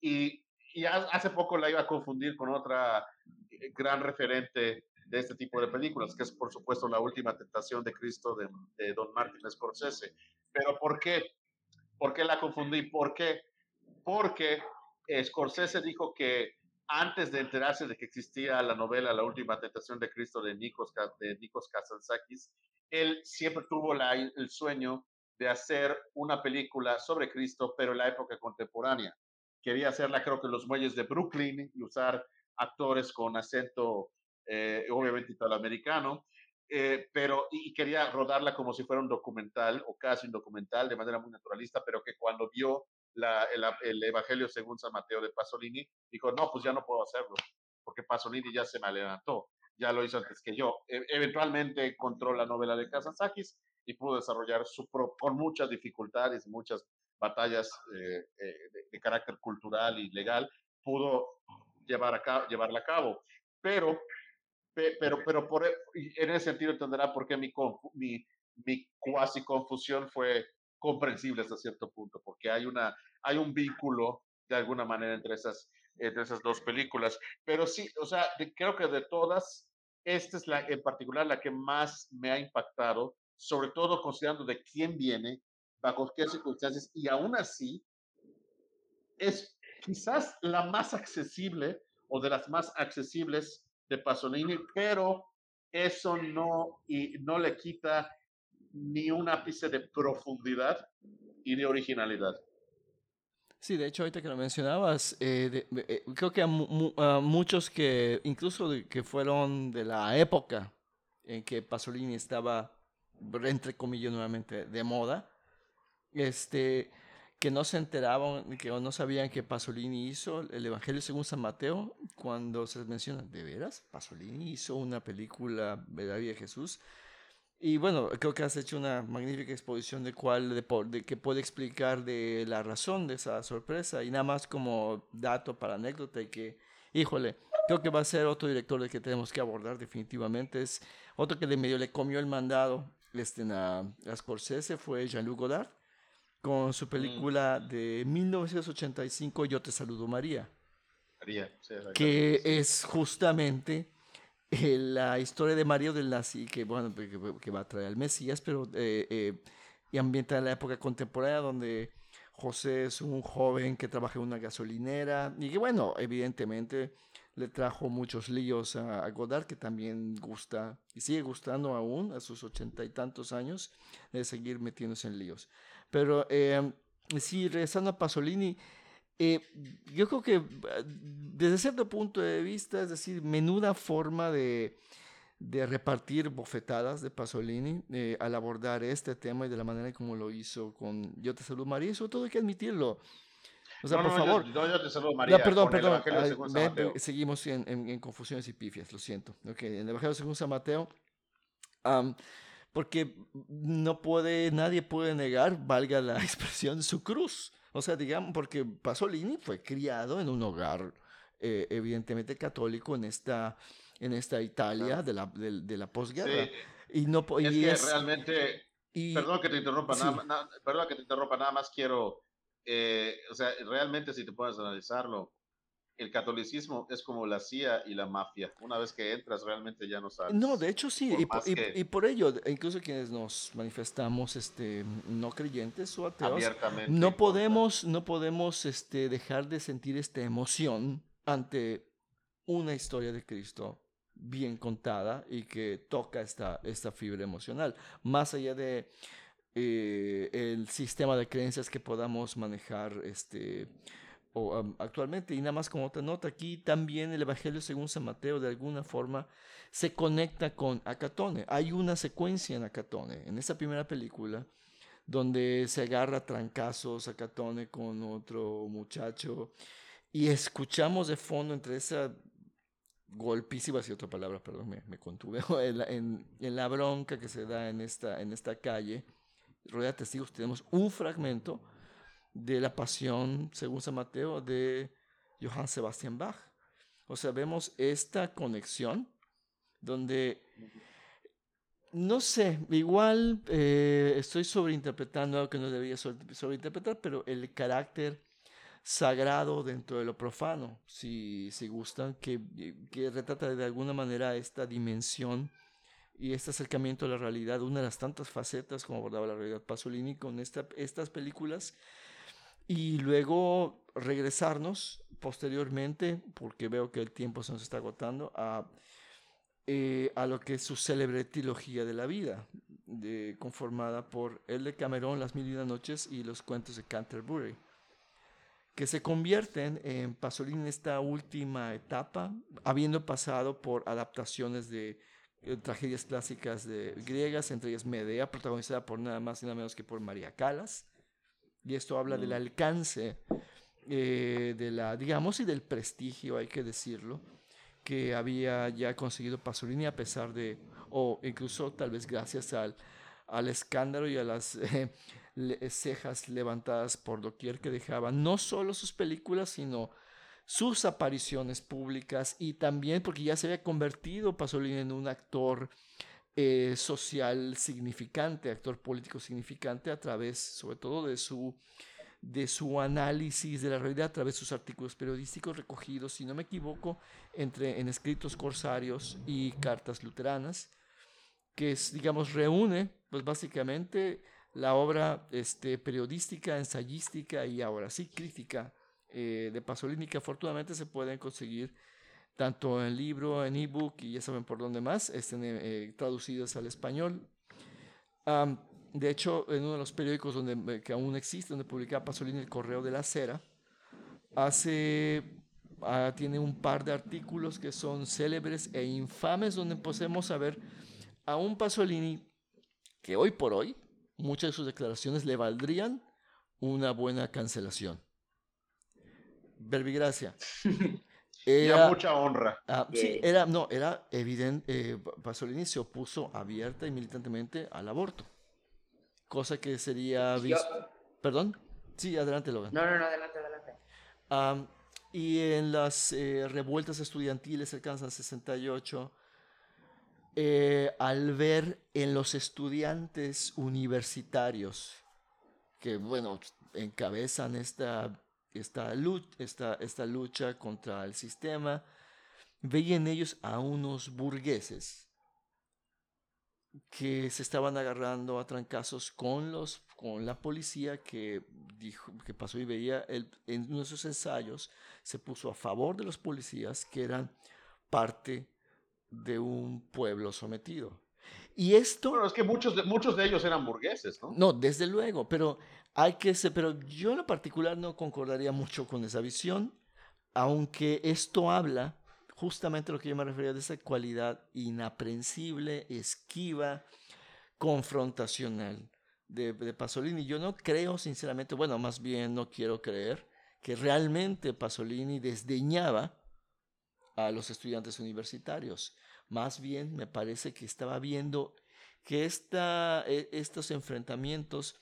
Y, y hace poco la iba a confundir con otra eh, gran referente de este tipo de películas, que es por supuesto La Última Tentación de Cristo de, de Don Martin Scorsese. Pero ¿por qué? ¿Por qué la confundí? ¿Por qué? Porque Scorsese dijo que antes de enterarse de que existía la novela La última tentación de Cristo de Nikos, de Kazantzakis, él siempre tuvo el sueño de hacer una película sobre Cristo, pero en la época contemporánea. Quería hacerla, creo que en los muelles de Brooklyn y usar actores con acento, eh, obviamente, italoamericano, eh, pero y quería rodarla como si fuera un documental o casi un documental de manera muy naturalista, pero que cuando vio la, el, el, Evangelio según San Mateo de Pasolini, dijo, no, pues ya no puedo hacerlo, porque Pasolini ya se me adelantó, ya lo hizo antes que yo. E eventualmente encontró la novela de Kazantzakis y pudo desarrollar su pro con muchas dificultades, muchas batallas eh, eh, de, de, carácter cultural y legal, pudo llevar a cabo, llevarla a cabo. Pero, pero, pero por, e, en ese sentido entenderá por qué mi, mi, mi cuasi confusión fue comprensible hasta cierto punto, porque hay, una, hay un vínculo de alguna manera entre esas, entre esas dos películas. Pero sí, o sea, de, creo que de todas, esta es la, en particular la que más me ha impactado, sobre todo considerando de quién viene bajo qué circunstancias, y aún así es quizás la más accesible o de las más accesibles de Pasolini, pero eso no, y no le quita ni un ápice de profundidad y de originalidad. Sí, de hecho, ahorita que lo mencionabas, eh, eh, creo que a, muchos que, incluso que fueron de la época en que Pasolini estaba, entre comillas, nuevamente de moda, este, que no se enteraban, que no sabían que Pasolini hizo el Evangelio según San Mateo, cuando se les menciona, ¿de veras? Pasolini hizo una película de la vida de Jesús. Y bueno, creo que has hecho una magnífica exposición de cuál, de, de, que puede explicar de la razón de esa sorpresa. Y nada más como dato para anécdota y que, híjole, creo que va a ser otro director del que tenemos que abordar definitivamente. Es otro que de medio le comió el mandado este, a, a Scorsese fue Jean-Luc Godard con su mm. película de 1985 Yo te saludo María. María, sí, que es justamente eh, la historia de Mario del Nazi, que, bueno, que, va a traer al Mesías, pero eh, eh, y ambienta en la época contemporánea donde José es un joven que trabaja en una gasolinera y que, bueno, evidentemente le trajo muchos líos a, Godard, que también gusta y sigue gustando aún a sus ochenta y tantos años de seguir metiéndose en líos. Pero eh, sí, regresando a Pasolini, eh, yo creo que eh, desde cierto punto de vista, es decir, menuda forma de, de repartir bofetadas de Pasolini al abordar este tema y de la manera como lo hizo con Yo te saludo María, eso todo hay que admitirlo. O sea, por favor. Yo, yo, te saludo María. No, perdón, perdón. seguimos en, en, confusiones y pifias, lo siento. Okay, en el Evangelio según San Mateo. porque no puede, nadie puede negar, valga la expresión, su cruz. O sea, digamos, porque Pasolini fue criado en un hogar eh, evidentemente católico en esta, en esta Italia de, la, de, la posguerra. Y no es que realmente, perdón que te interrumpa, nada, perdón que te interrumpa, nada más quiero eh, o sea, realmente si te puedes analizarlo, el catolicismo es como la CIA y la mafia. Una vez que entras, realmente ya no sabes. No, de hecho sí, y por, ello, incluso quienes nos manifestamos este, no creyentes o ateos, no podemos, no podemos este, dejar de sentir esta emoción ante una historia de Cristo bien contada y que toca esta, esta fibra emocional. Más allá de eh, el sistema de creencias que podamos manejar este, o, actualmente. Y nada más como otra nota, aquí también el Evangelio según San Mateo de alguna forma se conecta con Acatone. Hay una secuencia en Acatone, en esa primera película, donde se agarra trancazos Acatone con otro muchacho y escuchamos de fondo entre esa golpísima, si otra palabra, perdón, me, me contuve, en, en, la bronca que se da en esta, en esta calle, de testigos tenemos un fragmento de la pasión, según San Mateo, de Johann Sebastian Bach. O sea, vemos esta conexión donde, no sé, igual eh, estoy sobreinterpretando algo que no debería sobreinterpretar, pero el carácter sagrado dentro de lo profano, si, si gustan, que, que retrata de alguna manera esta dimensión y este acercamiento a la realidad, una de las tantas facetas como abordaba la realidad Pasolini con esta, estas películas, y luego regresarnos posteriormente, porque veo que el tiempo se nos está agotando, a, eh, a lo que es su célebre trilogía de la vida, conformada por el de Cameron, Las Mil y una Noches y los cuentos de Canterbury que se convierten en Pasolini en esta última etapa, habiendo pasado por adaptaciones de eh, tragedias clásicas de, griegas, entre ellas Medea, protagonizada por nada más y nada menos que por María Calas. Y esto habla del mm. alcance eh, de la, digamos, y del prestigio, hay que decirlo, que había ya conseguido Pasolini a pesar de, o incluso tal vez gracias al, al escándalo y a las eh, cejas levantadas por doquier que dejaba no solo sus películas, sino sus apariciones públicas y también porque ya se había convertido Pasolini en un actor eh, social significante, actor político significante a través sobre todo de su, de su análisis de la realidad a través de sus artículos periodísticos recogidos, si no me equivoco, entre, en escritos corsarios y cartas luteranas, que es, digamos reúne pues básicamente la obra este, periodística, ensayística y ahora sí crítica eh, de Pasolini que afortunadamente se pueden conseguir tanto en libro, en ebook y ya saben por dónde más, estén eh, traducidas al español. de hecho, en uno de los periódicos donde, que aún existe, donde publicaba Pasolini el Correo de la Cera, hace, ah, tiene un par de artículos que son célebres e infames donde podemos saber a un Pasolini que hoy por hoy muchas de sus declaraciones le valdrían una buena cancelación. Verbigracia. Era, mucha honra. Ah, sí, era, no, era evidente, eh, Pasolini se opuso abierta y militantemente al aborto, cosa que sería ¿Perdón? Sí, adelante, Logan. No, no, no, adelante, adelante. y en las eh, revueltas estudiantiles cercanas al 68, eh, al ver en los estudiantes universitarios que, bueno, encabezan esta, esta, lucha, esta, esta lucha contra el sistema, veía en ellos a unos burgueses que se estaban agarrando a trancazos con, los, con la policía que, dijo, que pasó y veía el, en nuestros ensayos, se puso a favor de los policías que eran parte de un pueblo sometido. Y esto... Bueno, es que muchos de, muchos de ellos eran burgueses, ¿no? No, desde luego, pero hay que ser, pero yo en lo particular no concordaría mucho con esa visión, aunque esto habla justamente lo que yo me refería de esa cualidad inaprensible, esquiva, confrontacional de, de Pasolini. Yo no creo, sinceramente, bueno, más bien no quiero creer que realmente Pasolini desdeñaba a los estudiantes universitarios. Más bien me parece que estaba viendo que esta, e, estos enfrentamientos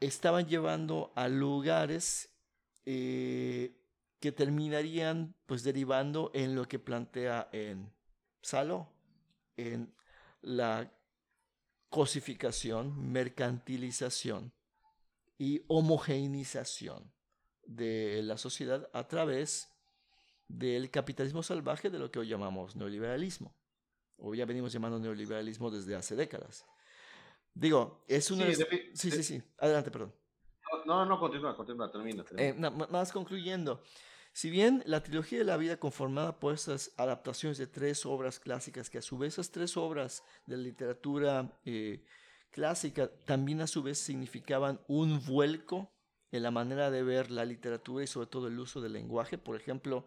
estaban llevando a lugares eh, que terminarían pues derivando en lo que plantea en Salo, en la cosificación, mercantilización y homogeneización de la sociedad a través del capitalismo salvaje de lo que hoy llamamos neoliberalismo. O ya venimos llamando neoliberalismo desde hace décadas. Digo, es una... Sí, sí, sí, sí, Adelante, perdón. No, no, continúa, continúa, termina. Eh, más concluyendo, si bien la trilogía de la vida conformada por estas adaptaciones de tres obras clásicas, que a su vez esas tres obras de la literatura eh, clásica también a su vez significaban un vuelco en la manera de ver la literatura y sobre todo el uso del lenguaje, por ejemplo,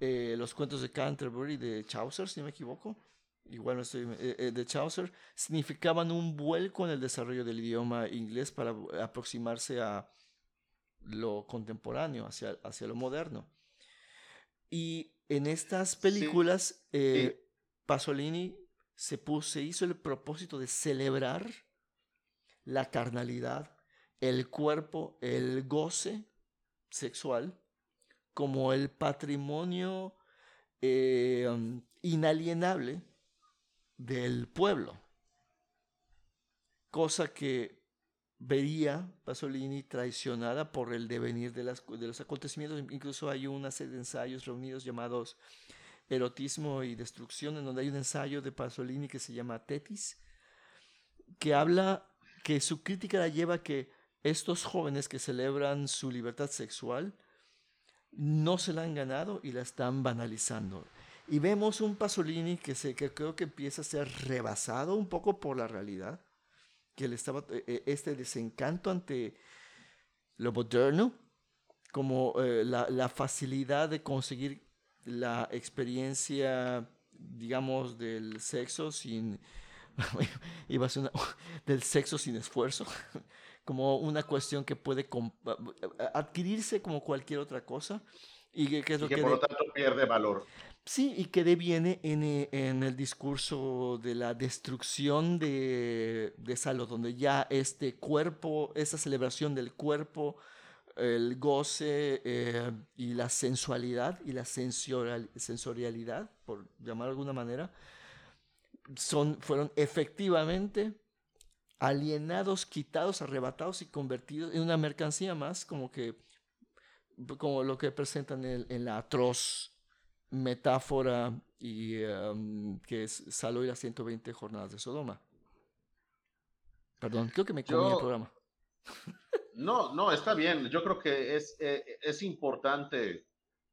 eh, los cuentos de Canterbury de Chaucer, si no me equivoco, igual no estoy, eh, eh, de Chaucer, significaban un vuelco en el desarrollo del idioma inglés para aproximarse a lo contemporáneo, hacia, hacia lo moderno. Y en estas películas, Pasolini se, puso, se hizo el propósito de celebrar la carnalidad, el cuerpo, el goce sexual como el patrimonio eh, inalienable del pueblo, cosa que vería Pasolini traicionada por el devenir de, de los acontecimientos. Incluso hay una serie de ensayos reunidos llamados Erotismo y Destrucción, en donde hay un ensayo de Pasolini que se llama Tetis, que habla que su crítica la lleva a que estos jóvenes que celebran su libertad sexual no se la han ganado y la están banalizando. Y vemos un Pasolini que, se, que creo que empieza a ser rebasado un poco por la realidad, que le estaba eh, eh, este desencanto ante lo moderno, como eh, la, la, facilidad de conseguir la experiencia, digamos, del sexo sin, iba a ser del sexo sin esfuerzo, como una cuestión que puede adquirirse como cualquier otra cosa. Y que, es lo que, por lo tanto pierde valor. Sí, y que deviene en, eh, en, el discurso de la destrucción de, de Salo, donde ya este cuerpo, esa celebración del cuerpo, el goce eh, y la sensualidad y la sensorial, sensorialidad, por llamar de alguna manera, son, fueron efectivamente alienados, quitados, arrebatados y convertidos en una mercancía más, como que como lo que presentan en, la atroz metáfora y um, que es Salo y las 120 jornadas de Sodoma. Perdón, creo que me comí el Yo- programa. No, no, está bien. Yo creo que es, eh, es importante,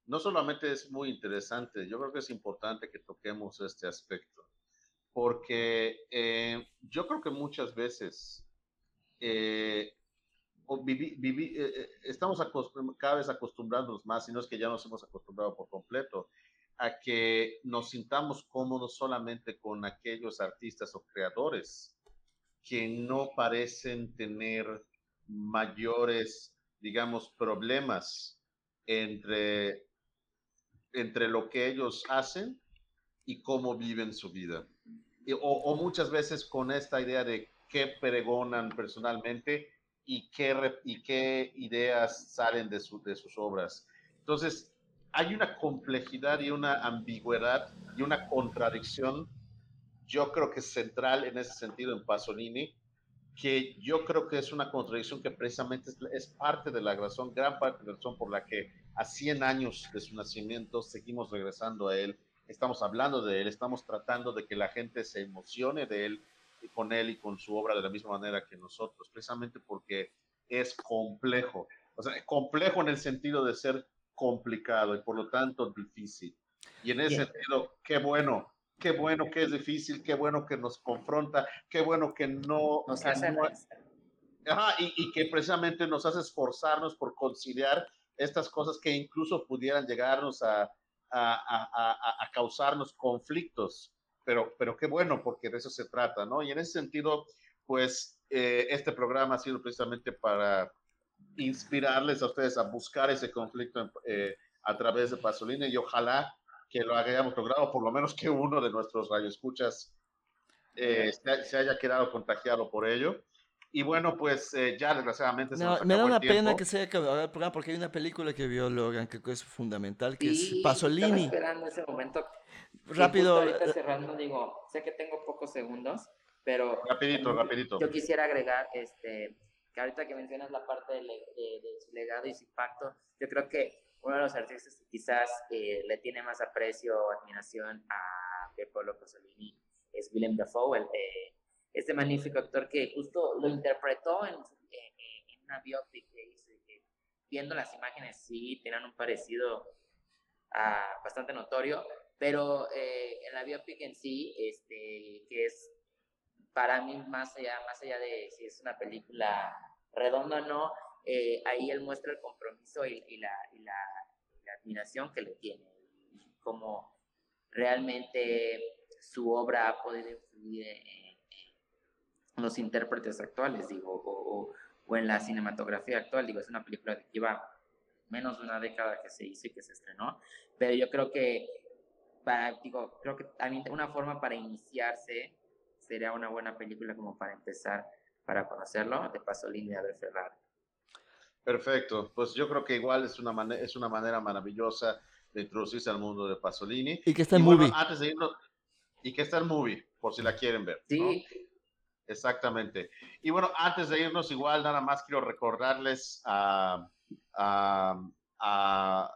no solamente es muy interesante, yo creo que es importante que toquemos este aspecto, porque eh, yo creo que muchas veces eh, o vivi- vivi- eh, estamos cada vez acostumbrándonos más, y no es que ya nos hemos acostumbrado por completo, a que nos sintamos cómodos solamente con aquellos artistas o creadores que no parecen tener mayores, digamos, problemas entre, entre lo que ellos hacen y cómo viven su vida. O, muchas veces con esta idea de qué pregonan personalmente y qué, y qué ideas salen de, su- de sus obras. Entonces, hay una complejidad y una ambigüedad y una contradicción, yo creo que es central en ese sentido en Pasolini, que yo creo que es una contradicción que precisamente es, parte de la razón, gran parte de la razón por la que a 100 años de su nacimiento seguimos regresando a él, estamos hablando de él, estamos tratando de que la gente se emocione de él, y con él y con su obra de la misma manera que nosotros, precisamente porque es complejo, o sea, complejo en el sentido de ser complicado y por lo tanto difícil. Y en ese Bien. sentido, qué bueno, qué bueno que es difícil, qué bueno que nos confronta, qué bueno que no... Nos hace no-. Ajá, y, y que precisamente nos hace esforzarnos por conciliar estas cosas que incluso pudieran llegarnos a- a- a- a causarnos conflictos. Pero, pero qué bueno, porque de eso se trata, ¿no? Y en ese sentido, pues eh, este programa ha sido precisamente para inspirarles a ustedes a buscar ese conflicto en- eh, a través de Pasolini y ojalá que lo hayamos logrado, por lo menos que uno de nuestros radioescuchas eh, se, se haya quedado contagiado por ello. Y bueno, pues eh, ya desgraciadamente se No, nos me da acabó el una pena que se haya acabado el programa porque hay una película que vio Logan que es fundamental, que Sí, es Pasolini. Estaba esperando ese momento. Rápido, ahorita eh, cerrando, digo, sé que tengo pocos segundos, pero Rapidito, rapidito. yo quisiera agregar este, que ahorita que mencionas la parte de, de- de su legado y su impacto, yo creo que uno de los artistas que quizás eh, le tiene más aprecio o admiración a Pierpaolo Pasolini es Willem Dafoe, el, eh, este magnífico actor que justo lo interpretó en, en- en una biopic que hizo, que viendo las imágenes sí tenían un parecido ah, bastante notorio, pero eh, en la biopic en sí, este, que es para mí más allá, más allá de si es una película redonda o no, eh, ahí él muestra el compromiso y, la, admiración que le tiene, y cómo realmente su obra ha podido influir en, los intérpretes actuales, digo, o, o- en la cinematografía actual, digo, es una película que lleva menos de una década que se hizo y que se estrenó, pero yo creo que, digo, creo que también una forma para iniciarse sería una buena película como para empezar, para conocerlo, de Pasolini de Abel Ferrara. Perfecto. Pues yo creo que igual es una, mane- es una manera maravillosa de introducirse al mundo de Pasolini. y que está en bueno, movie. antes de irnos, y que está el movie, por si la quieren ver. ¿no? Sí, Exactamente. Y bueno, antes de irnos, igual nada más quiero recordarles a, a, a,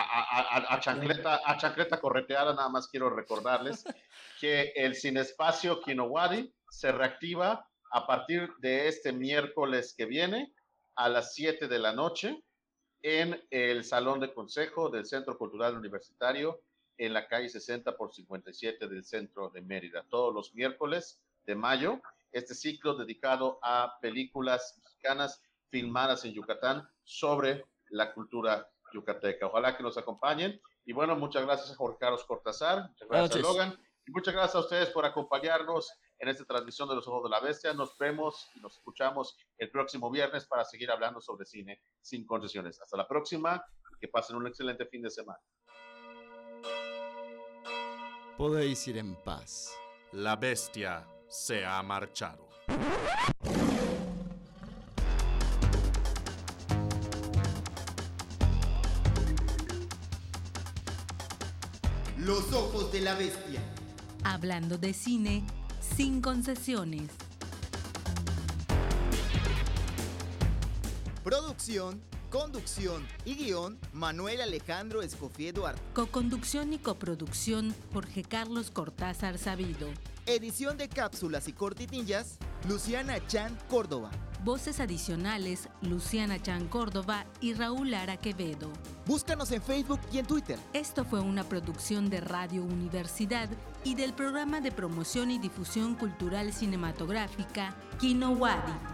a, a- a- Chancleta, a Chancleta Correteada, nada más quiero recordarles que el Cinespacio Kinowadi se reactiva a partir de este miércoles que viene a las 7 de la noche en el Salón de Consejo del Centro Cultural Universitario en la calle 60 por 57 del centro de Mérida. Todos los miércoles de mayo, este ciclo dedicado a películas mexicanas filmadas en Yucatán sobre la cultura yucateca. Ojalá que nos acompañen. Y bueno, muchas gracias a Jorge Carlos Cortázar, muchas gracias a. Logan, y muchas gracias a ustedes por acompañarnos en esta transmisión de Los Ojos de la Bestia. Nos vemos y nos escuchamos el próximo viernes para seguir hablando sobre cine sin concesiones. Hasta la próxima que pasen un excelente fin de semana. Podéis ir en paz. La bestia se ha marchado. De la bestia. Hablando de cine sin concesiones. Producción, conducción y guion, Manuel Alejandro Escofié Duarte. Coconducción y coproducción, Jorge Carlos Cortázar Sabido. Edición de cápsulas y cortitillas, Luciana Chan Córdoba. Voces adicionales, Luciana Chan Córdoba y Raúl Lara Quevedo. Búscanos en Facebook y en Twitter. Esto fue una producción de Radio Universidad y del programa de promoción y difusión cultural cinematográfica Kino Wadi.